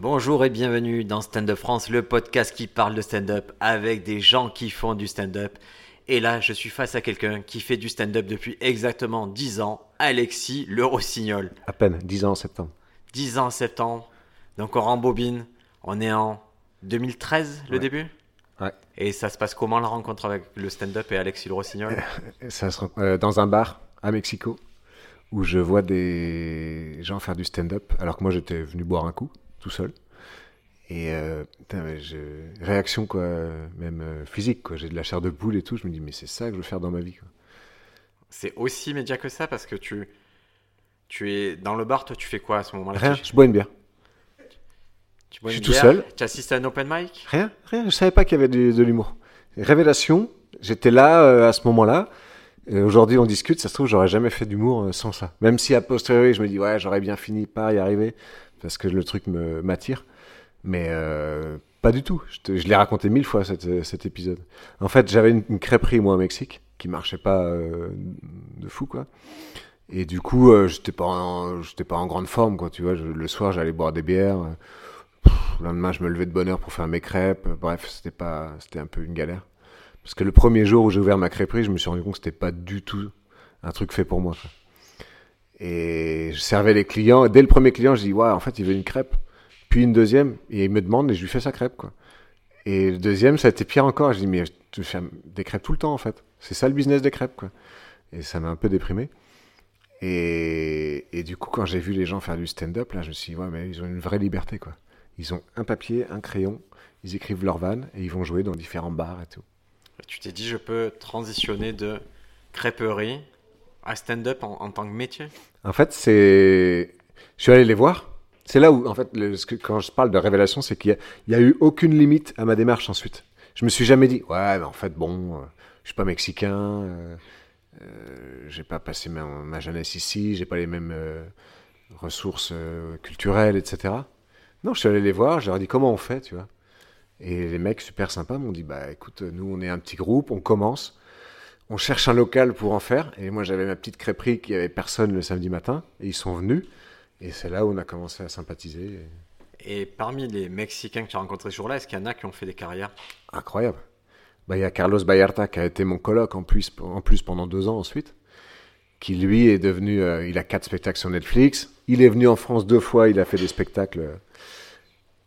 Bonjour et bienvenue dans Stand Up France, le podcast qui parle de stand-up avec des gens qui font du stand-up. Et là, je suis face à quelqu'un qui fait du stand-up depuis exactement 10 ans, Alexis Le Rossignol. À peine, 10 ans en septembre. 10 ans en septembre, donc on rembobine, on est en 2013 le Ouais. début Ouais. Et ça se passe comment la rencontre avec le stand-up et Alexis Le Rossignol? Ça se euh, dans un bar à Mexico où je vois des gens faire du stand-up alors que moi j'étais venu boire un coup tout seul. Et euh, putain, je- réaction quoi, même euh, physique quoi. J'ai de la chair de poule et tout. Je me dis mais c'est ça que je veux faire dans ma vie. Quoi. C'est aussi média que ça parce que tu, tu es dans le bar, toi tu fais quoi à ce moment-là? Rien. Tu- Je bois une bière. tu bois je une tout bière, seul. Tu assistes à un open mic? Rien, rien. Je savais pas qu'il y avait de l'humour. Révélation. J'étais là euh, à ce moment-là. Aujourd'hui, on discute. Ça se trouve, j'aurais jamais fait d'humour sans ça. Même si a posteriori, je me dis ouais, j'aurais bien fini par y arriver parce que le truc m'attire. Mais euh, pas du tout. Je, l'ai raconté mille fois cet, épisode. En fait, j'avais une, crêperie moi au Mexique qui marchait pas euh, de fou quoi. Et du coup, euh, j'étais pas en, en grande forme quoi. Tu vois, Je- le soir, j'allais boire des bières. le lendemain, je me levais de bonne heure pour faire mes crêpes. Bref, c'était pas, c'était un peu une galère. Parce que le premier jour où j'ai ouvert ma crêperie, je me suis rendu compte que c'était pas du tout un truc fait pour moi. Et je servais les clients. Dès le premier client, je dis ouais, en fait, il veut une crêpe. Puis une deuxième, et il me demande et je lui fais sa crêpe quoi. Et le deuxième, ça a été pire encore. Je dis mais tu fais des crêpes tout le temps en fait. C'est ça le business des crêpes quoi. Et ça m'a un peu déprimé. Et, et du coup, quand j'ai vu les gens faire du stand-up, là, je me suis dit, ouais, mais ils ont une vraie liberté, quoi. Ils ont un papier, un crayon, ils écrivent leur vanne et ils vont jouer dans différents bars et tout. Tu t'es dit, je peux transitionner de crêperie à stand-up en tant que métier? En fait, c'est. Je suis allé les voir. C'est là où, en fait, quand je parle de révélation, c'est qu'il n'y a eu aucune limite à ma démarche ensuite. Je me suis jamais dit, ouais, mais en fait, bon, euh, je suis pas mexicain, euh, euh, j'ai pas passé ma, ma jeunesse ici, j'ai pas les mêmes euh, ressources euh, culturelles, etc. Non, je suis allé les voir, je leur ai dit comment on fait, tu vois? Et les mecs super sympas m'ont dit, bah écoute, nous on est un petit groupe, on commence, on cherche un local pour en faire. Et moi j'avais ma petite crêperie qui avait personne le samedi matin, et ils sont venus. Et c'est là où on a commencé à sympathiser. Et- Et parmi les Mexicains que tu as rencontrés ce jour-là, est-ce qu'il y en a qui ont fait des carrières? Incroyable. Bah, il y a Carlos Vallarta qui a été mon coloc en plus, en plus pendant deux ans ensuite, qui lui est devenu, euh, il a quatre spectacles sur Netflix. Il est venu en France deux fois, il a fait des spectacles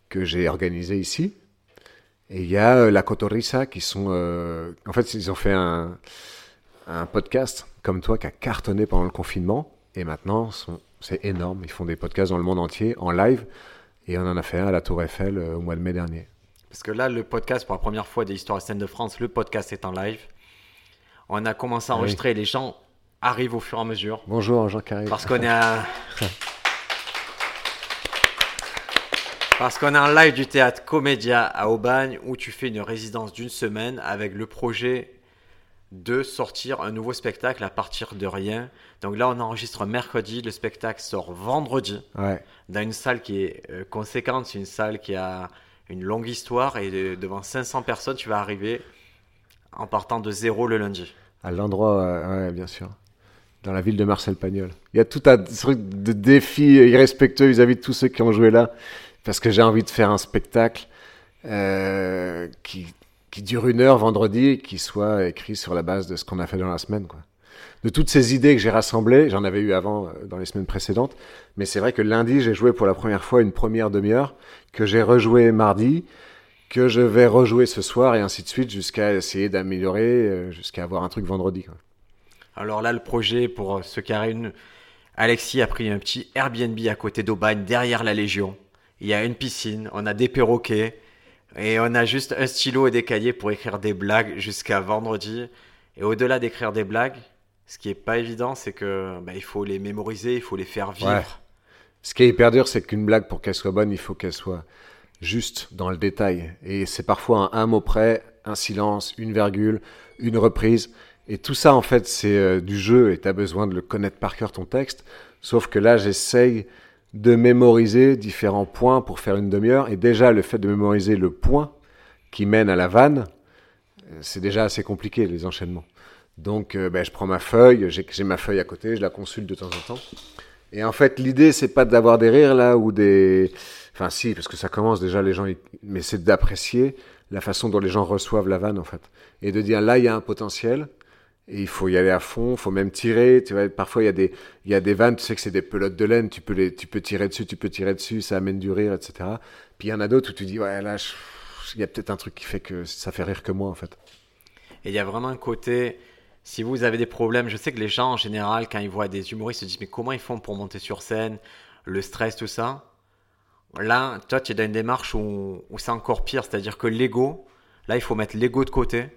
que j'ai organisés ici. Et il y a euh, la Cotorrisa qui sont, euh, en fait, ils ont fait un, un podcast comme toi qui a cartonné pendant le confinement. Et maintenant, c'est énorme. Ils font des podcasts dans le monde entier en live. Et on en a fait un à la Tour Eiffel euh, au mois de mai dernier. Parce que là, le podcast, pour la première fois des histoires scènes de France, le podcast est en live. On a commencé à Ah oui. enregistrer et les gens arrivent au fur et à mesure. Bonjour Jean Carré. Parce qu'on est à... Parce qu'on est en live du théâtre Comédia à Aubagne où tu fais une résidence d'une semaine avec le projet de sortir un nouveau spectacle à partir de rien. Donc là, on enregistre mercredi, le spectacle sort vendredi Ouais. dans une salle qui est euh, conséquente, c'est une salle qui a une longue histoire et de- devant 500 personnes, tu vas arriver en partant de zéro le lundi. À l'endroit, euh, ouais, bien sûr. Dans la ville de Marcel Pagnol. Il y a tout un truc de défi irrespectueux vis-à-vis de tous ceux qui ont joué là. Parce que j'ai envie de faire un spectacle euh, qui, qui dure une heure vendredi qui soit écrit sur la base de ce qu'on a fait dans la semaine. Quoi. De toutes ces idées que j'ai rassemblées, j'en avais eu avant euh, dans les semaines précédentes. Mais c'est vrai que lundi, j'ai joué pour la première fois une première demi-heure que j'ai rejoué mardi que je vais rejouer ce soir et ainsi de suite jusqu'à essayer d'améliorer, euh, jusqu'à avoir un truc vendredi. Quoi. Alors là, le projet, pour euh, ceux qui arrivent, Alexis a pris un petit Airbnb à côté d'Aubagne, derrière la Légion. Il y a une piscine, on a des perroquets, et on a juste un stylo et des cahiers pour écrire des blagues jusqu'à vendredi. Et au-delà d'écrire des blagues, ce qui est pas évident, c'est que bah, il faut les mémoriser, il faut les faire vivre. Ce qui est hyper dur, c'est qu'une blague, pour qu'elle soit bonne, il faut qu'elle soit juste dans le détail. Et c'est parfois un, un mot près, un silence, une virgule, une reprise. Et tout ça, en fait, c'est euh, du jeu et tu as besoin de le connaître par cœur, ton texte. Sauf que là, j'essaye de mémoriser différents points pour faire une demi-heure. Et déjà, le fait de mémoriser le point qui mène à la vanne, euh, c'est déjà assez compliqué, les enchaînements. Donc, euh, ben, je prends ma feuille, j'ai ma feuille à côté, je la consulte de temps en temps. Et en fait, l'idée, c'est pas d'avoir des rires là ou des. Enfin, si, parce que ça commence déjà, les gens. Mais c'est d'apprécier la façon dont les gens reçoivent la vanne, en fait. Et de dire là, il y a un potentiel. Et il faut y aller à fond, il faut même tirer. Tu vois, parfois, il y, a des, il y a des vannes, tu sais que c'est des pelotes de laine, tu peux, les, tu peux tirer dessus, tu peux tirer dessus, ça amène du rire, etc. Puis il y en a d'autres où tu dis, ouais, là, il y a peut-être un truc qui fait que ça fait rire que moi, en fait. Et il y a vraiment un côté, si vous avez des problèmes, je sais que les gens en général, quand ils voient des humoristes, se disent mais comment ils font pour monter sur scène, le stress, tout ça? Là, toi, tu es dans une démarche où c'est encore pire, c'est-à-dire que l'ego, là, il faut mettre l'ego de côté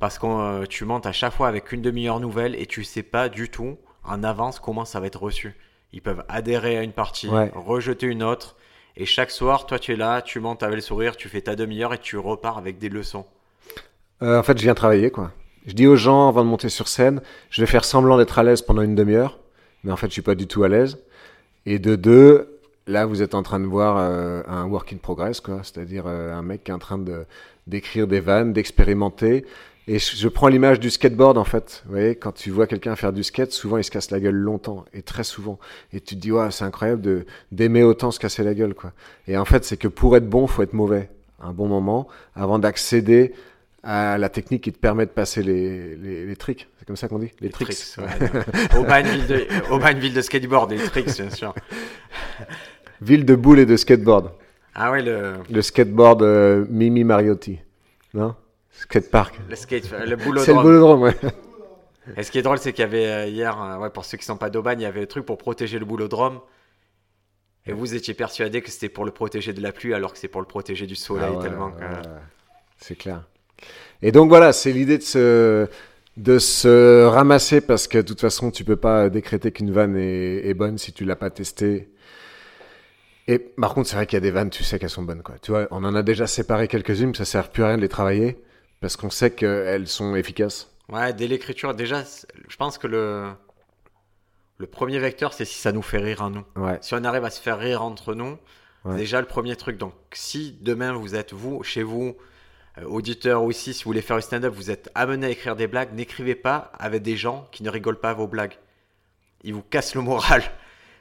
parce que euh, tu montes à chaque fois avec une demi-heure nouvelle et tu sais pas du tout en avance comment ça va être reçu. Ils peuvent adhérer à une partie, Ouais. rejeter une autre. Et chaque soir, toi, tu es là, tu montes avec le sourire, tu fais ta demi-heure et tu repars avec des leçons. Euh, en fait, je viens travailler, quoi. Je dis aux gens, avant de monter sur scène, je vais faire semblant d'être à l'aise pendant une demi-heure, mais en fait, je suis pas du tout à l'aise. Et de deux, là, vous êtes en train de voir euh, un work in progress, quoi. C'est-à-dire euh, un mec qui est en train de d'écrire des vannes, d'expérimenter. Et je, prends l'image du skateboard, en fait. Vous voyez, quand tu vois quelqu'un faire du skate, souvent il se casse la gueule longtemps, et très souvent. Et tu te dis, ouais, c'est incroyable de d'aimer autant se casser la gueule, quoi. Et en fait, c'est que pour être bon, faut être mauvais un bon moment avant d'accéder à la technique qui te permet de passer les, les, les tricks. C'est comme ça qu'on dit? Les, tricks. ouais. Aubagne, ville de, Aubagne, ville de skateboard, les tricks, bien sûr. Ville de boules et de skateboard. Ah ouais, le, Le skateboard euh, Mimi Mariotti. Non? Skatepark. le skate, le C'est le boulodrome. ouais. Et ce qui est drôle, c'est qu'il y avait euh, hier, euh, ouais, pour ceux qui sont pas d'Aubagne, il y avait le truc pour protéger le boulodrome. Et vous étiez persuadé que c'était pour le protéger de la pluie, alors que c'est pour le protéger du soleil, Ah ouais, tellement ouais. C'est clair. Et donc voilà, c'est l'idée de se, de se ramasser parce que de toute façon, tu peux pas décréter qu'une vanne est, est bonne si tu l'as pas testée. Et par contre, c'est vrai qu'il y a des vannes, tu sais qu'elles sont bonnes. Quoi. Tu vois, on en a déjà séparé quelques-unes, ça sert plus à rien de les travailler parce qu'on sait qu'elles sont efficaces. Ouais, dès l'écriture, déjà, je pense que le, le premier vecteur, c'est si ça nous fait rire à nous. Ouais. Si on arrive à se faire rire entre nous, Ouais. c'est déjà le premier truc. Donc, si demain vous êtes vous, chez vous, euh, auditeur aussi, si vous voulez faire du stand-up, vous êtes amené à écrire des blagues, n'écrivez pas avec des gens qui ne rigolent pas à vos blagues. Ils vous cassent le moral.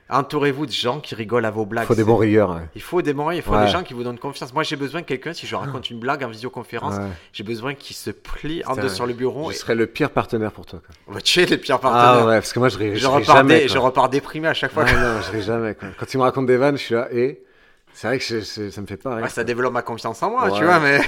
Entourez-vous de gens qui rigolent à vos blagues. Il faut des bons rieurs. ouais. Il faut des bons il faut Ouais. des gens qui vous donnent confiance. Moi, j'ai besoin de quelqu'un, si je raconte une blague en visioconférence, Ouais. j'ai besoin qu'il se plie en deux sur le bureau. Je Et... serais le pire partenaire pour toi. Quoi. Tu es les pires Ah partenaires. ouais, parce que moi, je ris, je, je ris repars jamais. dé- je repars déprimé à chaque fois. Ouais, non, je ris jamais. Quoi. Quand tu me racontes des vannes, je suis là et c'est vrai que je- c'est- ça me fait pas rire. Ça développe ma confiance en moi, tu vois, mais.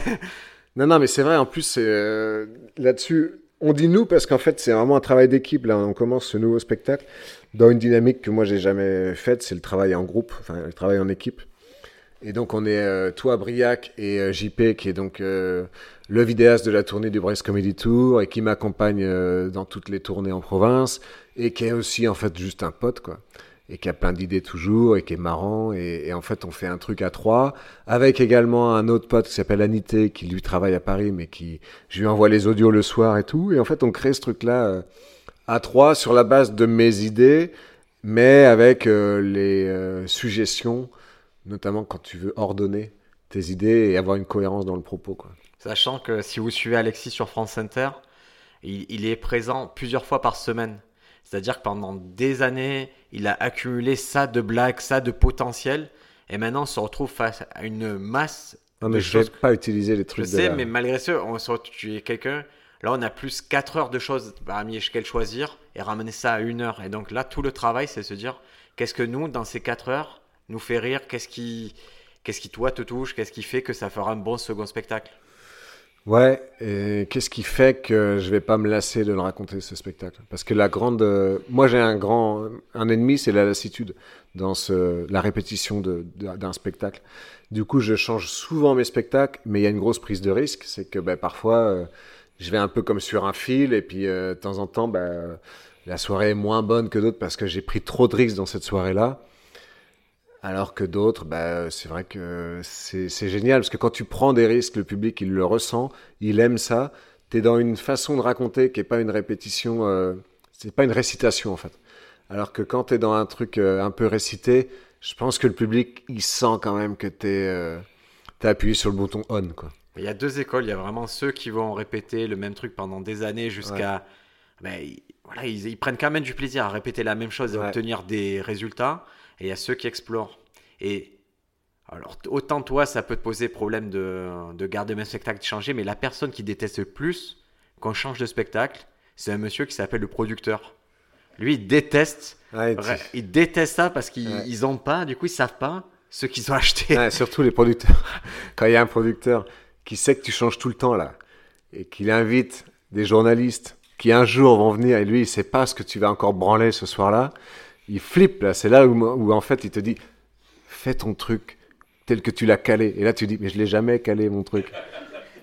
Non, non, mais c'est vrai, en plus, euh, là-dessus, on dit nous parce qu'en fait, c'est vraiment un travail d'équipe. Là, on commence ce nouveau spectacle dans une dynamique que moi, j'ai jamais faite, c'est le travail en groupe, enfin, le travail en équipe. Et donc, on est euh, toi, Briac, et euh, JP, qui est donc euh, le vidéaste de la tournée du Brest Comedy Tour et qui m'accompagne dans toutes les tournées en province et qui est aussi, en fait, juste un pote, quoi. Et qui a plein d'idées toujours et qui est marrant. Et, en fait, on fait un truc à trois avec également un autre pote qui s'appelle Anité, qui lui travaille à Paris, mais qui, je lui envoie les audios le soir et tout. Et en fait, on crée ce truc-là euh, à trois sur la base de mes idées, mais avec euh, les euh, suggestions, notamment quand tu veux ordonner tes idées et avoir une cohérence dans le propos, quoi. Sachant que si vous suivez Alexis sur France Inter, il est présent plusieurs fois par semaine. C'est-à-dire que pendant des années, il a accumulé ça de blagues, ça de potentiel. Et maintenant, on se retrouve face à une masse Non, de mais je vais choses. pas utiliser les Je trucs de sais, la- mais malgré ça, on se retrouve, tu es quelqu'un. Là, on a plus 4 heures de choses parmi lesquelles choisir et ramener ça à une heure. Et donc là, tout le travail, c'est se dire qu'est-ce que nous, dans ces 4 heures, nous fait rire? Qu'est-ce qui, qu'est-ce qui toi te touche? Qu'est-ce qui fait que ça fera un bon second spectacle? Ouais, et qu'est-ce qui fait que je vais pas me lasser de le raconter ce spectacle? Parce que la grande, euh, moi j'ai un grand, un ennemi, c'est la lassitude dans ce, la répétition d'un spectacle. Du coup, je change souvent mes spectacles, mais il y a une grosse prise de risque, c'est que ben, parfois euh, je vais un peu comme sur un fil, et puis euh, de temps en temps, euh, la soirée est moins bonne que d'autres parce que j'ai pris trop de risques dans cette soirée-là. Alors que d'autres, bah, c'est vrai que c'est génial parce que quand tu prends des risques, le public il le ressent, il aime ça. Tu es dans une façon de raconter qui est pas une répétition, euh, c'est pas une récitation en fait. Alors que quand tu es dans un truc euh, un peu récité, je pense que le public il sent quand même que tu es, appuyé sur le bouton on quoi. Il y a deux écoles. Il y a vraiment ceux qui vont répéter le même truc pendant des années jusqu'à. Ben, il- voilà, ils, ils prennent quand même du plaisir à répéter la même chose et Ouais. obtenir des résultats. Et il y a ceux qui explorent. Et alors, autant toi, ça peut te poser problème de, de garder le même spectacle, de changer, mais la personne qui déteste le plus qu'on change de spectacle, c'est un monsieur qui s'appelle le producteur. Lui, il déteste, Ouais, tu- vrai, il déteste ça parce qu'ils Ouais. ils ont pas, du coup, ils savent pas ce qu'ils ont acheté. Ouais, surtout les producteurs. Quand il y a un producteur qui sait que tu changes tout le temps là, et qu'il invite des journalistes qui un jour vont venir et lui il sait pas ce que tu vas encore branler ce soir-là, il flippe là. C'est là où, en fait il te dit fais ton truc tel que tu l'as calé. Et là tu dis mais je l'ai jamais calé mon truc.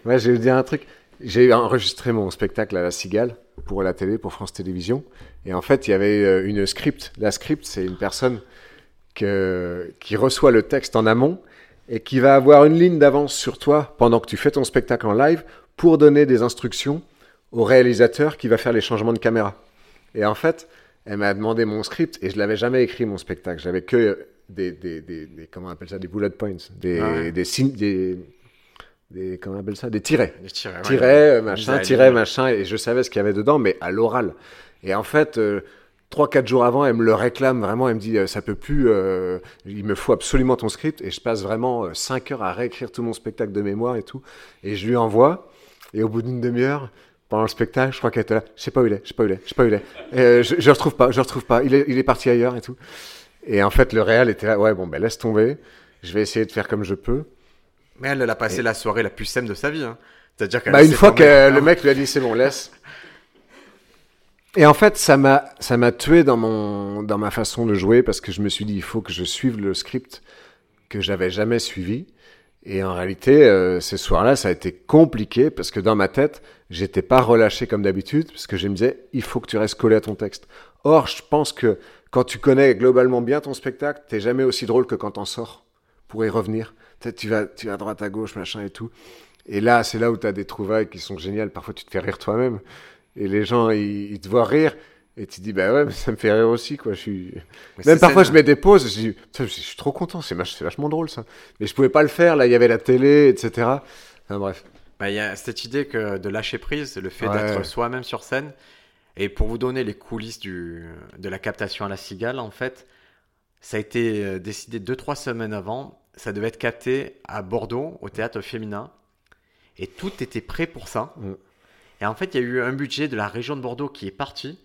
Ouais, vous dire un truc. J'ai enregistré mon spectacle à la Cigale pour la télé, pour France Télévisions. Et en fait, il y avait euh, une script. La script, c'est une personne qui reçoit le texte en amont et qui va avoir une ligne d'avance sur toi pendant que tu fais ton spectacle en live pour donner des instructions au réalisateur qui va faire les changements de caméra. Et en fait, elle m'a demandé mon script et je l'avais jamais écrit mon spectacle. J'avais que des, des, des, des- comment on appelle ça, des bullet points, des, Ouais. des des, des, comment on appelle ça, des tirets Les tirets, ouais. tiret, euh, machin, la tiret, ligne. machin, et je savais ce qu'il y avait dedans, mais à l'oral. Et en fait, euh, trois, quatre jours avant, elle me le réclame vraiment, elle me dit, euh, ça peut plus, euh, il me faut absolument ton script, et je passe vraiment euh, cinq heures à réécrire tout mon spectacle de mémoire et tout, et je lui envoie, et au bout d'une demi-heure, pendant le spectacle, je crois qu'elle était là, je sais pas où il est, je sais pas où il est, je sais pas où il est, euh, je, retrouve pas, je le retrouve pas, il est, il est parti ailleurs et tout. Et en fait, le réel était là, ouais, bon, ben laisse tomber, je vais essayer de faire comme je peux. Mais elle, elle a passé la soirée la plus simple de sa vie. Hein. C'est-à-dire qu'elle Bah, une fois que le mec lui a dit c'est bon, laisse. Et en fait, ça m'a, ça m'a tué dans mon, dans ma façon de jouer parce que je me suis dit il faut que je suive le script que j'avais jamais suivi. Et en réalité, euh, ce soir-là, ça a été compliqué parce que dans ma tête, j'étais pas relâché comme d'habitude parce que je me disais il faut que tu restes collé à ton texte. Or, je pense que quand tu connais globalement bien ton spectacle, t'es jamais aussi drôle que quand t'en sors pour y revenir. Tu vas, tu vas à droite, à gauche, machin et tout. Et là, c'est là où tu as des trouvailles qui sont géniales. Parfois, tu te fais rire toi-même. Et les gens, ils, ils te voient rire. Et tu te dis, bah ouais, mais ça me fait rire aussi, quoi. Je suis... Mais Même parfois, ça, je mets des pauses. Je dis, je suis trop content. C'est vach- c'est vachement drôle, ça. Mais je pouvais pas le faire. Là, il y avait la télé, etc. Enfin, bref. Bah, Il y a cette idée que de lâcher prise, le fait Ouais. d'être soi-même sur scène. Et pour vous donner les coulisses du, de la captation à la cigale, en fait, ça a été euh, décidé 2-3 semaines avant. Ça devait être capté à Bordeaux, au théâtre féminin. Et tout était prêt pour ça. Mm. Et en fait, il y a eu un budget de la région de Bordeaux qui est parti.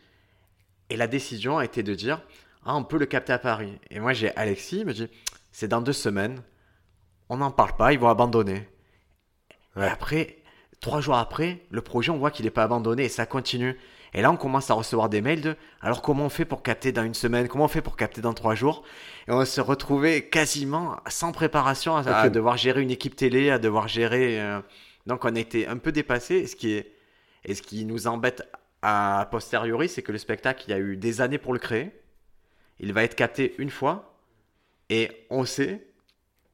Et la décision a été de dire Ah, on peut le capter à Paris. Et moi, j'ai Alexis, il me dit C'est dans deux semaines. On n'en parle pas, ils vont abandonner. Ouais. Et après, trois jours après, le projet, on voit qu'il n'est pas abandonné et ça continue. Et là, on commence à recevoir des mails de alors comment on fait pour capter dans une semaine? Comment on fait pour capter dans trois jours? Et on se retrouvait quasiment sans préparation à, devoir gérer une équipe télé, à devoir gérer. euh, Donc, on a été un peu dépassé. Et ce qui, est... et ce qui nous embête à posteriori, c'est que le spectacle, il y a eu des années pour le créer. Il va être capté une fois. Et on sait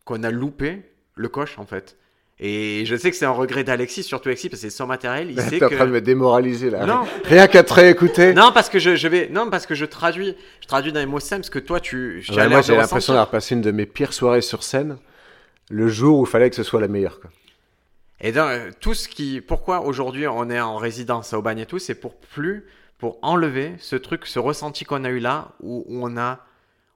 qu'on a loupé le coche, en fait. Et je sais que c'est un regret d'Alexis, surtout Alexis, parce que c'est son matériel. Il sait T'es en train de que. me démoraliser, là. Non. Rien qu'à te réécouter. Non, parce que je, je vais. Non, parce que je traduis. Je traduis dans les mots simples ce que toi, tu. Ouais, moi, j'ai l'impression d'avoir passé une de mes pires soirées sur scène. Le jour où il fallait que ce soit la meilleure, quoi. Et donc, euh, tout ce qui. Pourquoi aujourd'hui on est en résidence à Aubagne et tout, c'est pour plus. Pour enlever ce truc, ce ressenti qu'on a eu là, où, où on a.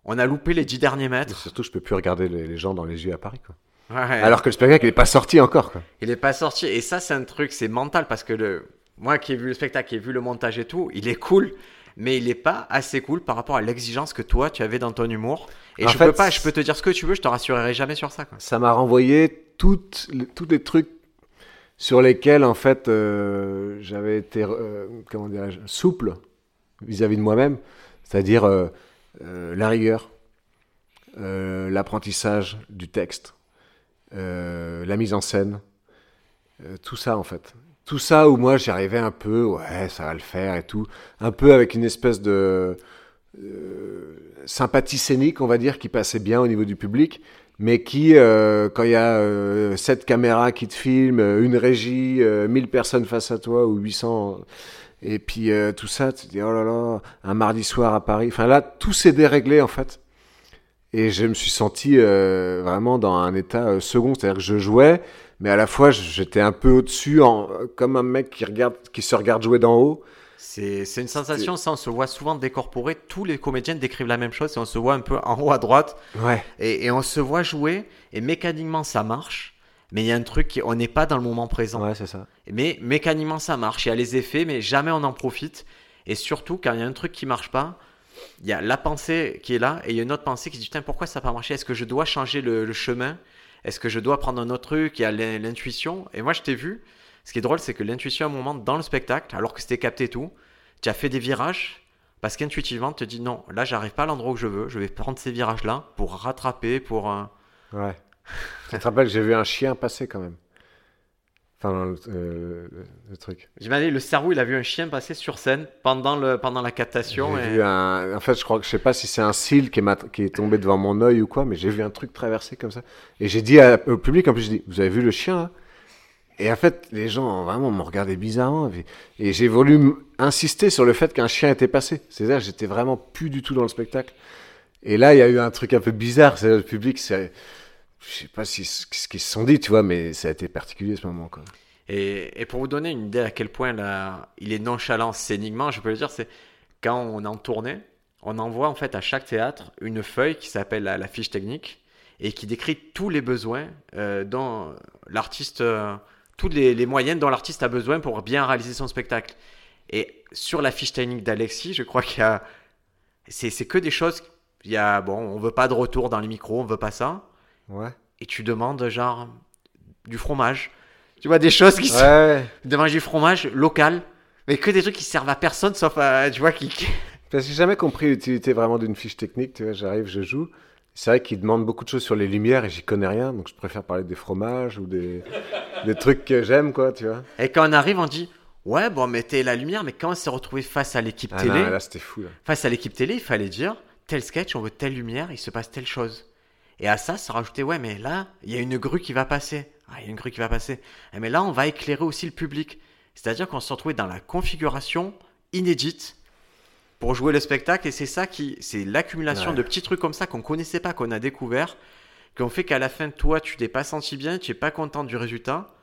On a loupé les dix derniers Et mètres. surtout, je peux plus regarder les, les gens dans les yeux à Paris, quoi. Ouais. Alors que le spectacle, il est pas sorti encore, quoi. Il est pas sorti. Et ça, c'est un truc, c'est mental parce que le, moi qui ai vu le spectacle, qui ai vu le montage et tout, il est cool, mais il est pas assez cool par rapport à l'exigence que toi tu avais dans ton humour. Et En je fait, peux pas, je peux te dire ce que tu veux, je te rassurerai jamais sur ça. Quoi. ça m'a renvoyé toutes tous les trucs sur lesquels en fait euh, j'avais été euh, comment dirais-je souple vis-à-vis de moi-même, c'est-à-dire euh, la rigueur, l'apprentissage du texte, la mise en scène, euh, tout ça en fait. Tout ça où moi j'y arrivais un peu, ouais, ça va le faire et tout, un peu avec une espèce de euh, sympathie scénique, on va dire, qui passait bien au niveau du public, mais qui, euh, quand il y a euh, sept caméras qui te filment, euh, une régie, euh, 1000 personnes face à toi ou 800, et puis euh, tout ça, tu te dis oh là là, un mardi soir à Paris. Enfin là, tout s'est déréglé en fait. Et je me suis senti euh, vraiment dans un état euh, second, c'est-à-dire que je jouais, mais à la fois j'étais un peu au-dessus, en, comme un mec qui regarde, qui se regarde jouer d'en haut. C'est c'est une sensation, ça on se voit souvent décorporé, tous les comédiens décrivent la même chose, et on se voit un peu en haut à droite, Ouais. et, et on se voit jouer, et mécaniquement ça marche, mais il y a un truc, on n'est pas dans le moment présent. Ouais, c'est ça. Mais mécaniquement ça marche, il y a les effets, mais jamais on en profite, et surtout quand il y a un truc qui marche pas, il y a la pensée qui est là, et il y a une autre pensée qui dit, putain, pourquoi ça n'a pas marché? Est-ce que je dois changer le, chemin? Est-ce que je dois prendre un autre truc? Il y a l'in- l'intuition, et moi je t'ai vu, ce qui est drôle, c'est que l'intuition, à un moment, dans le spectacle, alors que c'était capté tout, tu as fait des virages parce qu'intuitivement, tu te dis non, là, j'arrive pas à l'endroit où je veux, je vais prendre ces virages-là pour rattraper, pour. euh, Ouais. tu te rappelles, j'ai vu un chien passer quand même. Enfin, euh, le- le truc. J'imagine, le cerveau, il a vu un chien passer sur scène pendant, le, pendant la captation. Et... vu un... En fait, je crois que je sais pas si c'est un cil qui est, mat- qui est tombé devant mon œil ou quoi, mais j'ai vu un truc traverser comme ça. Et j'ai dit à- au public, en plus, j'ai dit, vous avez vu le chien là Et en fait, les gens vraiment m'ont regardé bizarrement. Et- j'ai voulu insister sur le fait qu'un chien était passé. C'est-à-dire, j'étais vraiment plus du tout dans le spectacle. Et là, il y a eu un truc un peu bizarre. C'est le public, c'est. Je sais pas ce qu'ils se sont dit, tu vois, mais ça a été particulier ce moment. Quoi. Et, pour vous donner une idée à quel point il est nonchalant scéniquement, je peux le dire, c'est quand on en tournée, on envoie en fait à chaque théâtre une feuille qui s'appelle la, fiche technique et qui décrit tous les besoins euh, dont l'artiste, euh, tous les, les moyens dont l'artiste a besoin pour bien réaliser son spectacle. Et sur la fiche technique d'Alexis, je crois qu'il y a, c'est que des choses. Il y a bon, on veut pas de retour dans les micros, on veut pas ça. Ouais. Et tu demandes genre du fromage. Tu vois des choses qui sont Ouais. de manger du fromage local, mais que des trucs qui servent à personne sauf à, tu vois, qui, Parce que j'ai jamais compris l'utilité vraiment d'une fiche technique. Tu vois, j'arrive, je joue. C'est vrai qu'ils demandent beaucoup de choses sur les lumières et j'y connais rien, donc je préfère parler des fromages ou des, des trucs que j'aime, quoi, tu vois. Et quand on arrive, on dit, ouais, bon, mettez la lumière, mais quand on s'est retrouvé face à l'équipe Ah télé, non, là c'était fou. Là. face à l'équipe télé, il fallait dire, tel sketch, on veut telle lumière, il se passe telle chose. Et à ça, ça rajoutait, ouais, mais là, il y a une grue qui va passer. Ah, il y a une grue qui va passer. Eh, mais là, on va éclairer aussi le public. C'est-à-dire qu'on se retrouvait dans la configuration inédite pour jouer le spectacle. Et c'est ça qui, c'est l'accumulation Ouais. de petits trucs comme ça qu'on connaissait pas, qu'on a découvert, qu'on fait qu'à la fin, toi, tu t'es pas senti bien, tu es pas content du résultat.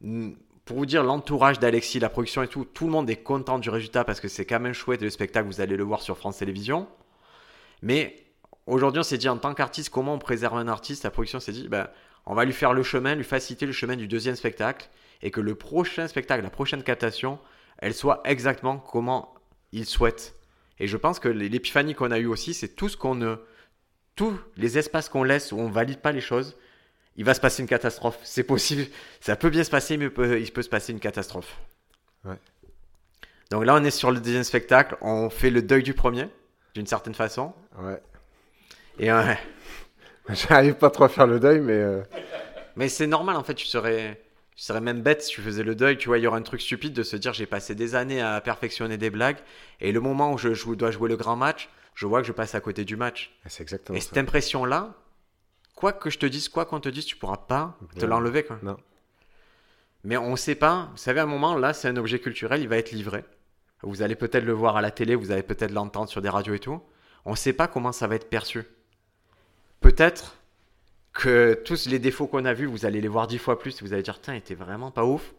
Mm, Pour vous dire, l'entourage d'Alexis, la production et tout, tout le monde est content du résultat parce que c'est quand même chouette le spectacle, vous allez le voir sur France Télévisions. Mais aujourd'hui, on s'est dit en tant qu'artiste, comment on préserve un artiste? La production s'est dit, ben, on va lui faire le chemin, lui faciliter le chemin du deuxième spectacle et que le prochain spectacle, la prochaine captation, elle soit exactement comment il souhaite. Et je pense que l'épiphanie qu'on a eue aussi, c'est tout ce qu'on ne. Tous les espaces qu'on laisse où on valide pas les choses, il va se passer une catastrophe. C'est possible. Ça peut bien se passer, mais il peut, il peut se passer une catastrophe. Ouais. Donc là, on est sur le deuxième spectacle. On fait le deuil du premier, d'une certaine façon. Ouais. Et euh, J'arrive pas trop à faire le deuil, mais. euh, Mais c'est normal en fait, tu serais, tu serais même bête si tu faisais le deuil. Tu vois, il y aurait un truc stupide de se dire j'ai passé des années à perfectionner des blagues et le moment où je joue- dois jouer le grand match, je vois que je passe à côté du match. C'est exactement Et ça. cette impression-là, quoi que je te dise, quoi qu'on te dise, tu pourras pas te Ouais. l'enlever. quoi. Non. Mais on sait pas. Vous savez, à un moment, là, c'est un objet culturel, il va être livré. Vous allez peut-être le voir à la télé, vous allez peut-être l'entendre sur des radios et tout. On sait pas comment ça va être perçu. Peut-être que tous les défauts qu'on a vus, vous allez les voir dix fois plus et vous allez dire, tiens, il était vraiment pas ouf.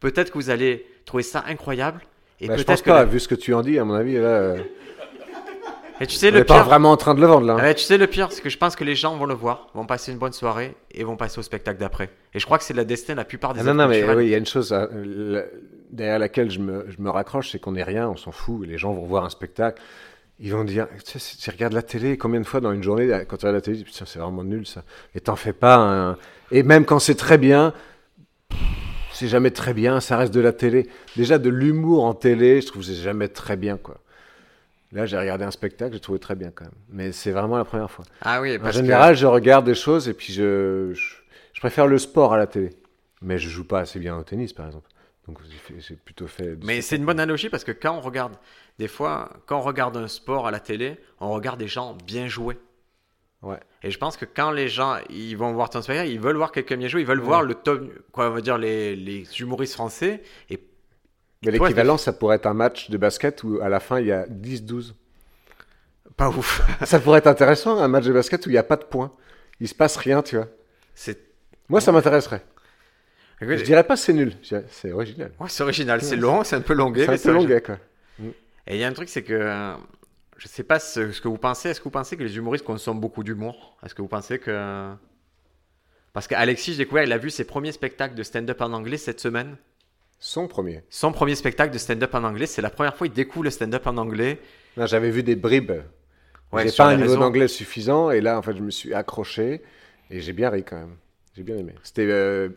Peut-être que vous allez trouver ça incroyable. Et Bah, je pense que. pas, la- vu ce que tu en dis, à mon avis, là. euh, Et tu sais, on le n'est pas pire. vraiment en train de le vendre, là. hein. Tu sais, le pire, c'est que je pense que les gens vont le voir, vont passer une bonne soirée et vont passer au spectacle d'après. Et je crois que c'est la destin de la plupart des Ah non, non, mais oui, il y a une chose la- derrière laquelle je me, je me raccroche, c'est qu'on n'est rien, on s'en fout. Les gens vont voir un spectacle, ils vont dire, tu sais, tu regardes la télé, combien de fois dans une journée, quand tu regardes la télé, tu dis, putain, c'est vraiment nul ça. Et t'en fais pas un... Et même quand c'est très bien, c'est jamais très bien, ça reste de la télé. Déjà, de l'humour en télé, je trouve que c'est jamais très bien, quoi. Là, j'ai regardé un spectacle, j'ai trouvé très bien quand même. Mais c'est vraiment la première fois. Ah oui, En parce que- général, je regarde des choses et puis je, je, je préfère le sport à la télé. Mais je joue pas assez bien au tennis, par exemple. Donc j'ai plutôt fait. Mais c'est une bonne analogie parce que quand on regarde, des fois, quand on regarde un sport à la télé, on regarde des gens bien jouer. Ouais. Et je pense que quand les gens ils vont voir ton spectacle, ils veulent voir quelqu'un bien jouer, ils veulent voir le top, quoi, on va dire les, les humoristes français. Et Mais l'équivalent, ça pourrait être un match de basket où à la fin il y a 10-12. pas ouf. ça pourrait être intéressant, un match de basket où il n'y a pas de points. Il se passe rien, tu vois. C'est, Moi, ça m'intéresserait. Je dirais pas c'est nul, c'est original. ouais, c'est original, c'est long, c'est un peu longué, C'est un peu longuet, quoi. Et il y a un truc, c'est que euh, je sais pas ce, ce que vous pensez. Est-ce que vous pensez que les humoristes consomment beaucoup d'humour? Est-ce que vous pensez que. Parce qu'Alexis, j'ai découvert, il a vu ses premiers spectacles de stand-up en anglais cette semaine. Son premier. Son premier spectacle de stand-up en anglais, c'est la première fois qu'il découvre le stand-up en anglais. Non, j'avais vu des bribes. Ouais, j'ai pas un niveau d'anglais suffisant et là en fait je me suis accroché et j'ai bien ri quand même. J'ai bien aimé. C'était euh,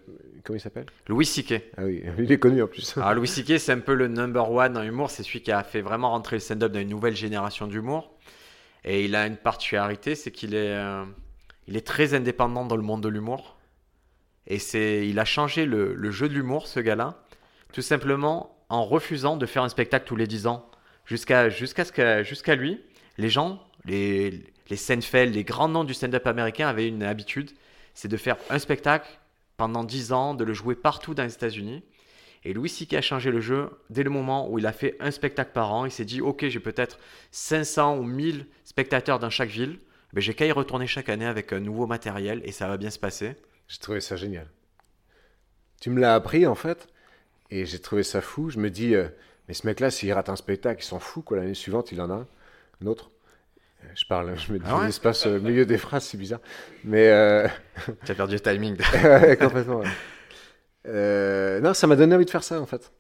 comment il s'appelle? Louis C.K. Ah oui, il est connu en plus. Alors Louis C.K. c'est un peu le number one en humour, c'est celui qui a fait vraiment rentrer le stand-up dans une nouvelle génération d'humour. Et il a une particularité, c'est qu'il est, euh, il est très indépendant dans le monde de l'humour. Et c'est, il a changé le, le jeu de l'humour, ce gars-là, tout simplement en refusant de faire un spectacle tous les 10 ans. Jusqu'à jusqu'à ce que, jusqu'à lui, les gens, les, les Seinfeld, les grands noms du stand-up américain avaient une habitude, c'est de faire un spectacle pendant 10 ans, de le jouer partout dans les États-Unis. Et Louis C.K. a changé le jeu dès le moment où il a fait un spectacle par an. Il s'est dit, ok, j'ai peut-être 500 ou 1000 spectateurs dans chaque ville. Mais j'ai qu'à y retourner chaque année avec un nouveau matériel et ça va bien se passer. J'ai trouvé ça génial. Tu me l'as appris en fait et j'ai trouvé ça fou. Je me dis euh, mais ce mec-là s'il rate un spectacle, il s'en fout. L'année suivante, il en a un autre. Je parle, je me dis, Ah ouais passe au milieu des phrases, c'est bizarre. Mais euh, Tu as perdu le timing. Complètement. ouais. Euh, non, ça m'a donné envie de faire ça en fait.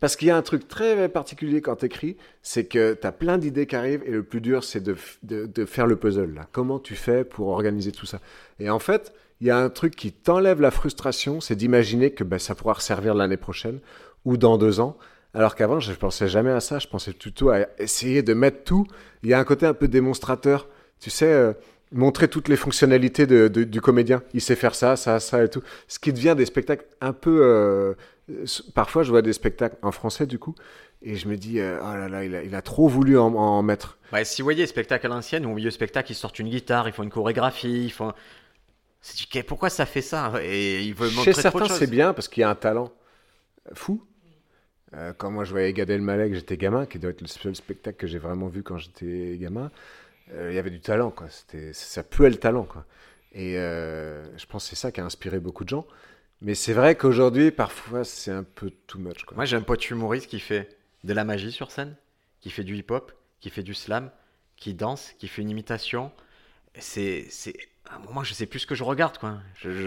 Parce qu'il y a un truc très particulier quand t'écris, c'est que t'as plein d'idées qui arrivent et le plus dur c'est de, f- de, de faire le puzzle là. Comment tu fais pour organiser tout ça? Et en fait, il y a un truc qui t'enlève la frustration, c'est d'imaginer que ben, ça pourra servir l'année prochaine ou dans deux ans. Alors qu'avant, je pensais jamais à ça. Je pensais plutôt à essayer de mettre tout. Il y a un côté un peu démonstrateur. Tu sais, euh, montrer toutes les fonctionnalités de- de- du comédien. Il sait faire ça, ça, ça et tout. Ce qui devient des spectacles un peu. euh, parfois, je vois des spectacles en français du coup, et je me dis, euh, oh là là, il a, il a trop voulu en, en mettre. Ouais, si vous voyez les spectacles à l'ancienne, au milieu spectacle, ils sortent une guitare, ils font une chorégraphie, ils font. C'est pourquoi ça fait ça? Et ils veulent montrer Chez certains, c'est bien parce qu'il y a un talent fou. Euh, quand moi je voyais Gad Elmaleh, que j'étais gamin, qui doit être le seul spectacle que j'ai vraiment vu quand j'étais gamin, euh, il y avait du talent, quoi. C'était, ça puait le talent, quoi. Et euh, je pense que c'est ça qui a inspiré beaucoup de gens. Mais c'est vrai qu'aujourd'hui, parfois, c'est un peu too much. Moi, j'ai un pote humoriste qui fait de la magie sur scène, qui fait du hip-hop, qui fait du slam, qui danse, qui fait une imitation. C'est, c'est, à un moment, je sais plus ce que je regarde, quoi.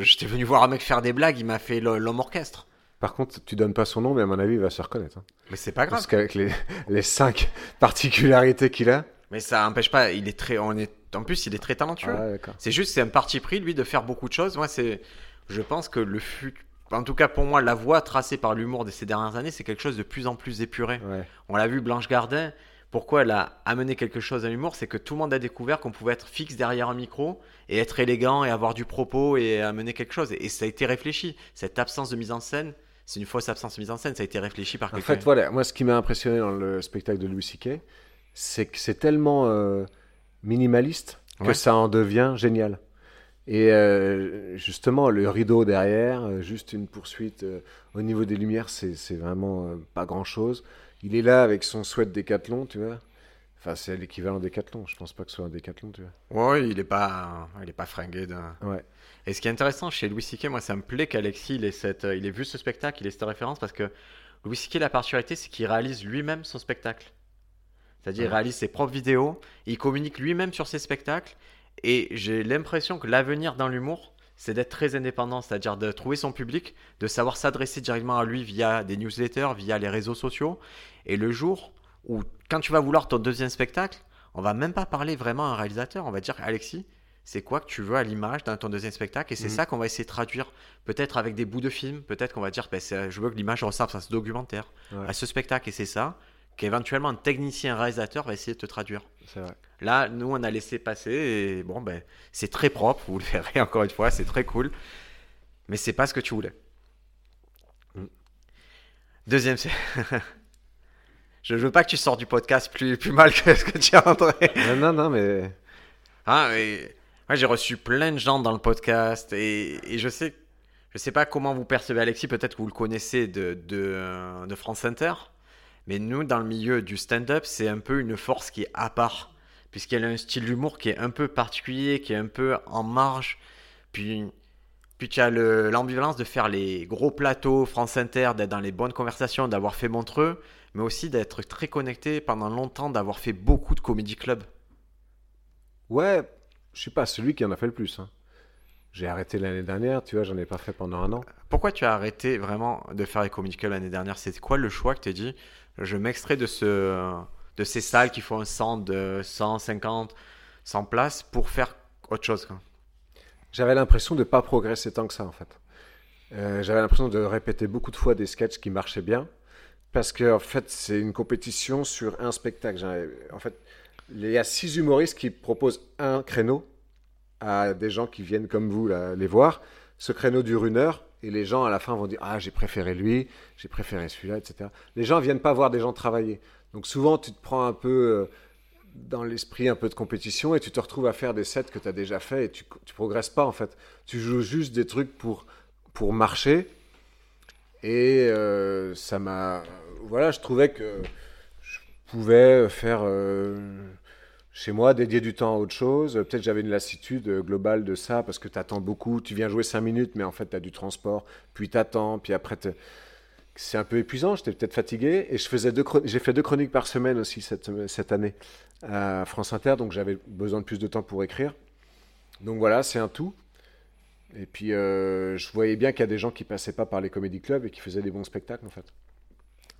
J'étais venu voir un mec faire des blagues, il m'a fait l'homme orchestre. Par contre, tu donnes pas son nom, mais à mon avis, il va se reconnaître. hein. Mais c'est pas grave. Parce qu'avec les, les cinq particularités qu'il a. Mais ça empêche pas. Il est très, on est, en plus, il est très talentueux. Ah. C'est juste, c'est un parti pris, lui, de faire beaucoup de choses. Moi, c'est, je pense que le fut, en tout cas pour moi, la voie tracée par l'humour de ces dernières années, c'est quelque chose de plus en plus épuré. Ouais. On l'a vu, Blanche Gardin. Pourquoi elle a amené quelque chose à l'humour? C'est que tout le monde a découvert qu'on pouvait être fixe derrière un micro et être élégant et avoir du propos et amener quelque chose. Et ça a été réfléchi. Cette absence de mise en scène, c'est une fausse absence de mise en scène. Ça a été réfléchi par En quelqu'un. fait, voilà, moi, ce qui m'a impressionné dans le spectacle de Louis C.K., c'est que c'est tellement euh, minimaliste que Ouais. ça en devient génial. Et euh, justement, le rideau derrière, euh, juste une poursuite euh, au niveau des lumières, c'est vraiment pas grand-chose. Il est là avec son sweat décathlon, tu vois. Enfin, c'est l'équivalent décathlon. Je pense pas que ce soit un décathlon, tu vois. Ouais, il est pas, il est pas fringué. d'un- Ouais. Et ce qui est intéressant chez Louis C.K., moi, ça me plaît qu'Alexis, il ait cette, il ait vu ce spectacle, il ait cette référence parce que Louis C.K., la particularité, c'est qu'il réalise lui-même son spectacle. C'est-à-dire, il Ouais. réalise ses propres vidéos, il communique lui-même sur ses spectacles. Et j'ai l'impression que l'avenir dans l'humour, c'est d'être très indépendant, c'est-à-dire de trouver son public, de savoir s'adresser directement à lui via des newsletters, via les réseaux sociaux. Et le jour où, quand tu vas vouloir ton deuxième spectacle, on va même pas parler vraiment à un réalisateur, on va dire Alexis, c'est quoi que tu veux à l'image dans ton deuxième spectacle Et c'est Mhm. ça qu'on va essayer de traduire, peut-être avec des bouts de film, peut-être qu'on va dire, ben, je veux que l'image ressemble à ce documentaire, Ouais. à ce spectacle, et c'est ça qu'éventuellement un technicien, un réalisateur va essayer de te traduire. Vrai. Là, nous, on a laissé passer et bon, ben, c'est très propre. Vous le verrez encore une fois, c'est très cool. Mais c'est pas ce que tu voulais. Mm. Deuxième, je veux pas que tu sors du podcast plus, plus mal que ce que tu es entré. Non, non, non, mais Hein, et... Moi, j'ai reçu plein de gens dans le podcast et, je sais, je sais pas comment vous percevez Alexis. Peut-être que vous le connaissez de, France Inter. Mais nous, dans le milieu du stand-up, c'est un peu une force qui est à part. Puisqu'elle a un style d'humour qui est un peu particulier, qui est un peu en marge. Puis, Puis tu as le- l'ambivalence de faire les gros plateaux France Inter, d'être dans les bonnes conversations, d'avoir fait Montreux, mais aussi d'être très connecté pendant longtemps, d'avoir fait beaucoup de comédie club. Ouais, je suis pas celui qui en a fait le plus. hein. J'ai arrêté l'année dernière, tu vois, j'en ai pas fait pendant un an. Pourquoi tu as arrêté vraiment de faire les comédie club l'année dernière? C'était quoi le choix que tu as dit? Je m'extrais de, ce, de ces salles qui font un centre de 150, 100 places pour faire autre chose. J'avais l'impression de pas progresser tant que ça en fait. Euh, J'avais l'impression de répéter beaucoup de fois des sketchs qui marchaient bien parce que en fait c'est une compétition sur un spectacle. En fait, il y a six humoristes qui proposent un créneau à des gens qui viennent comme vous les voir. Ce créneau dure une heure et les gens à la fin vont dire ah j'ai préféré lui, j'ai préféré celui-là, etc. Les gens viennent pas voir des gens travailler. Donc souvent tu te prends un peu euh, dans l'esprit un peu de compétition et tu te retrouves à faire des sets que tu as déjà fait et tu, tu progresses pas en fait. Tu joues juste des trucs pour, pour marcher et euh, ça m'a. Voilà, je trouvais que pouvais faire euh, chez moi dédier du temps à autre chose. Peut-être j'avais une lassitude euh, globale de ça parce que tu attends beaucoup. Tu viens jouer 5 minutes, mais en fait tu as du transport, puis tu attends, puis après c'est un peu épuisant. J'étais peut-être fatigué et je faisais j'ai fait deux chroniques par semaine aussi cette, année à France Inter, donc j'avais besoin de plus de temps pour écrire. Donc voilà, c'est un tout. Et puis euh, je voyais bien qu'il y a des gens qui passaient pas par les comédie clubs et qui faisaient des bons spectacles en fait.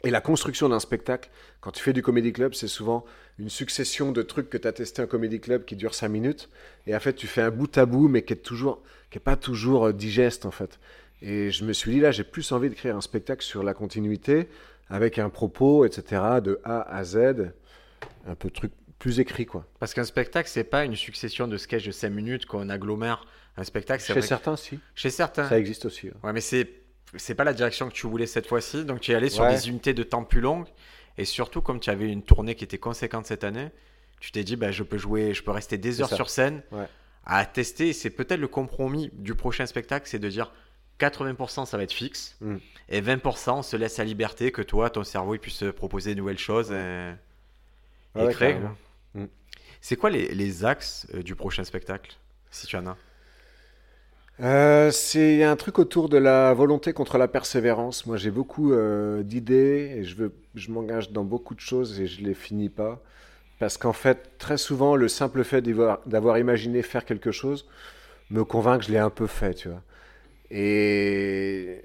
Et la construction d'un spectacle, quand tu fais du comédie club, c'est souvent une succession de trucs que tu as testé en comédie club qui dure 5 minutes. Et en fait, tu fais un bout à bout, mais qui est toujours, qui est pas toujours euh, digeste en fait. Et je me suis dit là, j'ai plus envie d'écrire un spectacle sur la continuité, avec un propos, etc., de A à Z, un peu de truc plus écrit quoi. Parce qu'un spectacle, c'est pas une succession de sketchs de 5 minutes qu'on agglomère. Un spectacle, c'est Chez vrai que- certains, si. Chez certains. Ça existe aussi. hein. Ouais, mais c'est c'est pas la direction que tu voulais cette fois-ci. Donc tu es allé sur Ouais. des unités de temps plus longues. Et surtout, comme tu avais une tournée qui était conséquente cette année, tu t'es dit, bah, je peux jouer, je peux rester des heures sur scène Ouais. à tester. C'est peut-être le compromis du prochain spectacle, c'est de dire 80% ça va être fixe. Mm. Et 20% on se laisse la liberté que toi, ton cerveau, il puisse proposer de nouvelles choses. Et, Ouais, créer. Mm. C'est quoi les, les axes euh, du prochain spectacle, si tu en as? Euh, c'est un truc autour de la volonté contre la persévérance. Moi, j'ai beaucoup euh, d'idées et je m'engage dans beaucoup de choses et je les finis pas. Parce qu'en fait, très souvent, le simple fait d'avoir imaginé faire quelque chose me convainc que je l'ai un peu fait, tu vois. Et